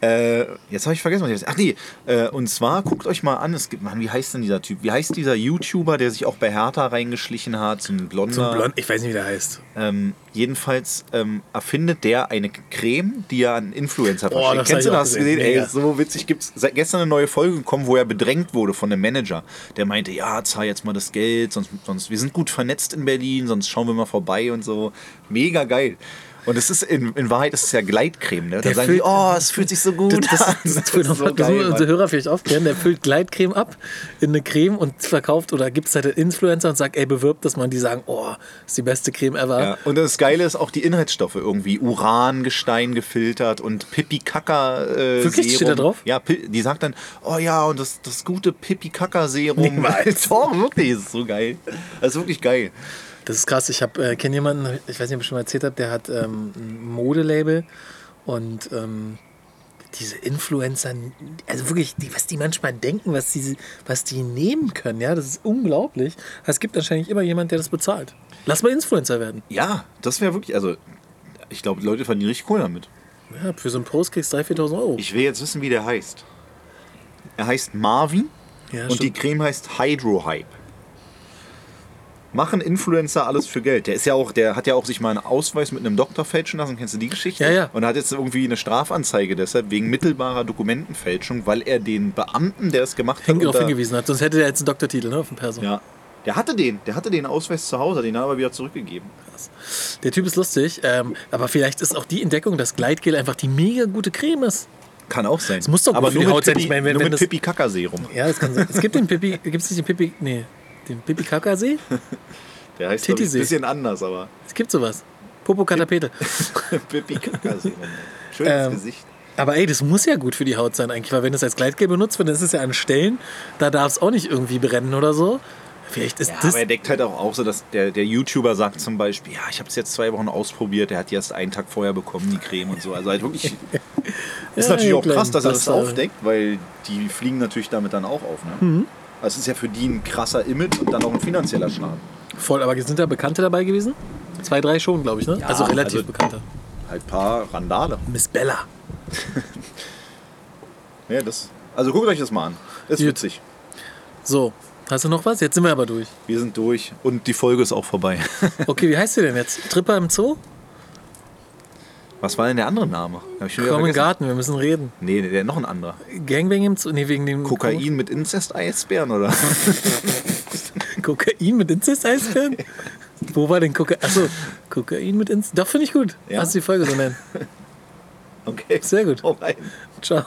äh, jetzt habe ich vergessen, was ich Ach nee, äh, und zwar guckt euch mal an, es gibt, Mann, wie heißt denn dieser Typ? Wie heißt dieser YouTuber, der sich auch bei Hertha reingeschlichen hat, so ein blonder. So ein Blond, ich weiß nicht, wie der heißt. Ähm, jedenfalls ähm, erfindet der eine Creme, die er an Influencer Boah, verschickt. Kennst du das? Gesehen? gesehen. Ey, so witzig gibt's seit gestern eine neue Folge gekommen, wo er bedrängt wurde von einem Manager. Der meinte, ja, zahl jetzt mal das Geld, sonst, sonst wir sind gut vernetzt in Berlin, sonst schauen wir mal vorbei und so. Mega geil. Und es ist in, in Wahrheit ist es ja Gleitcreme, ne? Der sagen die, oh, es fühlt sich so gut Das, [laughs] das, an. das, das, ist das, so das geil, unsere. Hörer vielleicht aufklären. Der füllt Gleitcreme ab in eine Creme und verkauft oder gibt es halt Influencer und sagt, ey, bewirbt das mal. Und die sagen, oh, ist die beste Creme ever. Ja, und das Geile ist auch die Inhaltsstoffe irgendwie. Urangestein gefiltert und Pipi-Kaka äh, Wirklich? Steht da drauf? Ja, die sagt dann, oh ja, und das, das gute Pipi-Kaka-Serum. [laughs] Doch, wirklich, ist so geil. Das ist wirklich geil. Das ist krass. Ich habe äh, kenne jemanden, ich weiß nicht, ob ich schon mal erzählt habe, der hat ähm, ein Modelabel und ähm, diese Influencer, also wirklich, die, was die manchmal denken, was die, was die nehmen können, ja, das ist unglaublich. Es gibt wahrscheinlich immer jemand, der das bezahlt. Lass mal Influencer werden. Ja, das wäre wirklich, also ich glaube, die Leute verdienen richtig cool damit. Ja, für so einen Post kriegst du 3.000, 4.000 Euro. Ich will jetzt wissen, wie der heißt. Er heißt Marvin ja, und die Creme heißt Hydro Hype. Machen Influencer alles für Geld. Der ist ja auch, der hat ja auch sich mal einen Ausweis mit einem Doktor fälschen lassen. Kennst du die Geschichte? Ja, ja. Und hat jetzt irgendwie eine Strafanzeige deshalb wegen mittelbarer Dokumentenfälschung, weil er den Beamten, der es gemacht hat, darauf hingewiesen hat. Sonst hätte der jetzt einen Doktortitel ne, auf dem Perso. ja, der hatte den, der hatte den Ausweis zu Hause, den hat er aber wieder zurückgegeben. Der Typ ist lustig, ähm, aber vielleicht ist auch die Entdeckung, dass Gleitgel einfach die mega gute Creme ist. Kann auch sein. Es muss doch gut aber nur mit Haut sein. Pipi, Ich meine, wenn- nur wenn mit das- Pipi-Kaka-Serum. Ja, das kann sein. Es gibt den Pipi, gibt es nicht den Pipi, nee, den Pipi-Kaka-See? [laughs] Der heißt ich, ein bisschen anders, aber Es gibt sowas. Popokatapete. Pipi-Kaka-Serum. [laughs] Schönes Ähm, Gesicht. Aber ey, das muss ja gut für die Haut sein eigentlich, weil wenn du es als Gleitgel benutzt wird, dann ist es ja an Stellen, da darf es auch nicht irgendwie brennen oder so. Vielleicht ist Ja, das... aber er deckt halt auch auf, so dass der, der YouTuber sagt zum Beispiel, ja, ich habe es jetzt zwei Wochen ausprobiert, der hat die erst einen Tag vorher bekommen, die Creme und so. Also halt wirklich. [laughs] ist Ja, natürlich auch krass, dass er das aufdeckt, weil die fliegen natürlich damit dann auch auf. Ne? Mhm. Also es ist ja für die ein krasser Image und dann auch ein finanzieller Schaden. Voll, aber sind da Bekannte dabei gewesen? Zwei, drei schon, glaube ich, ne? Ja, also relativ also- Bekannte. Halt ein paar Randale. Miss Bella. [laughs] Ja, das, also guckt euch das mal an. Ist Gut. witzig. So, hast du noch was? Jetzt sind wir aber durch. Wir sind durch und die Folge ist auch vorbei. [laughs] Okay, wie heißt sie denn jetzt? Tripper im Zoo? Was war denn der andere Name? Komm in den vergessen. Garten, wir müssen reden. Nee, der noch ein anderer. Gangbang im Zoo? Nee, wegen dem Kokain mit Inzest-Eisbären, oder? [laughs] Kokain mit Inzest-Eisbären? Wo war denn Kokain? Achso, Kokain mit Inzest. Doch, finde ich gut. Ja? Lass die Folge so nennen. [laughs] Okay. Sehr gut. Oh nein. Ciao.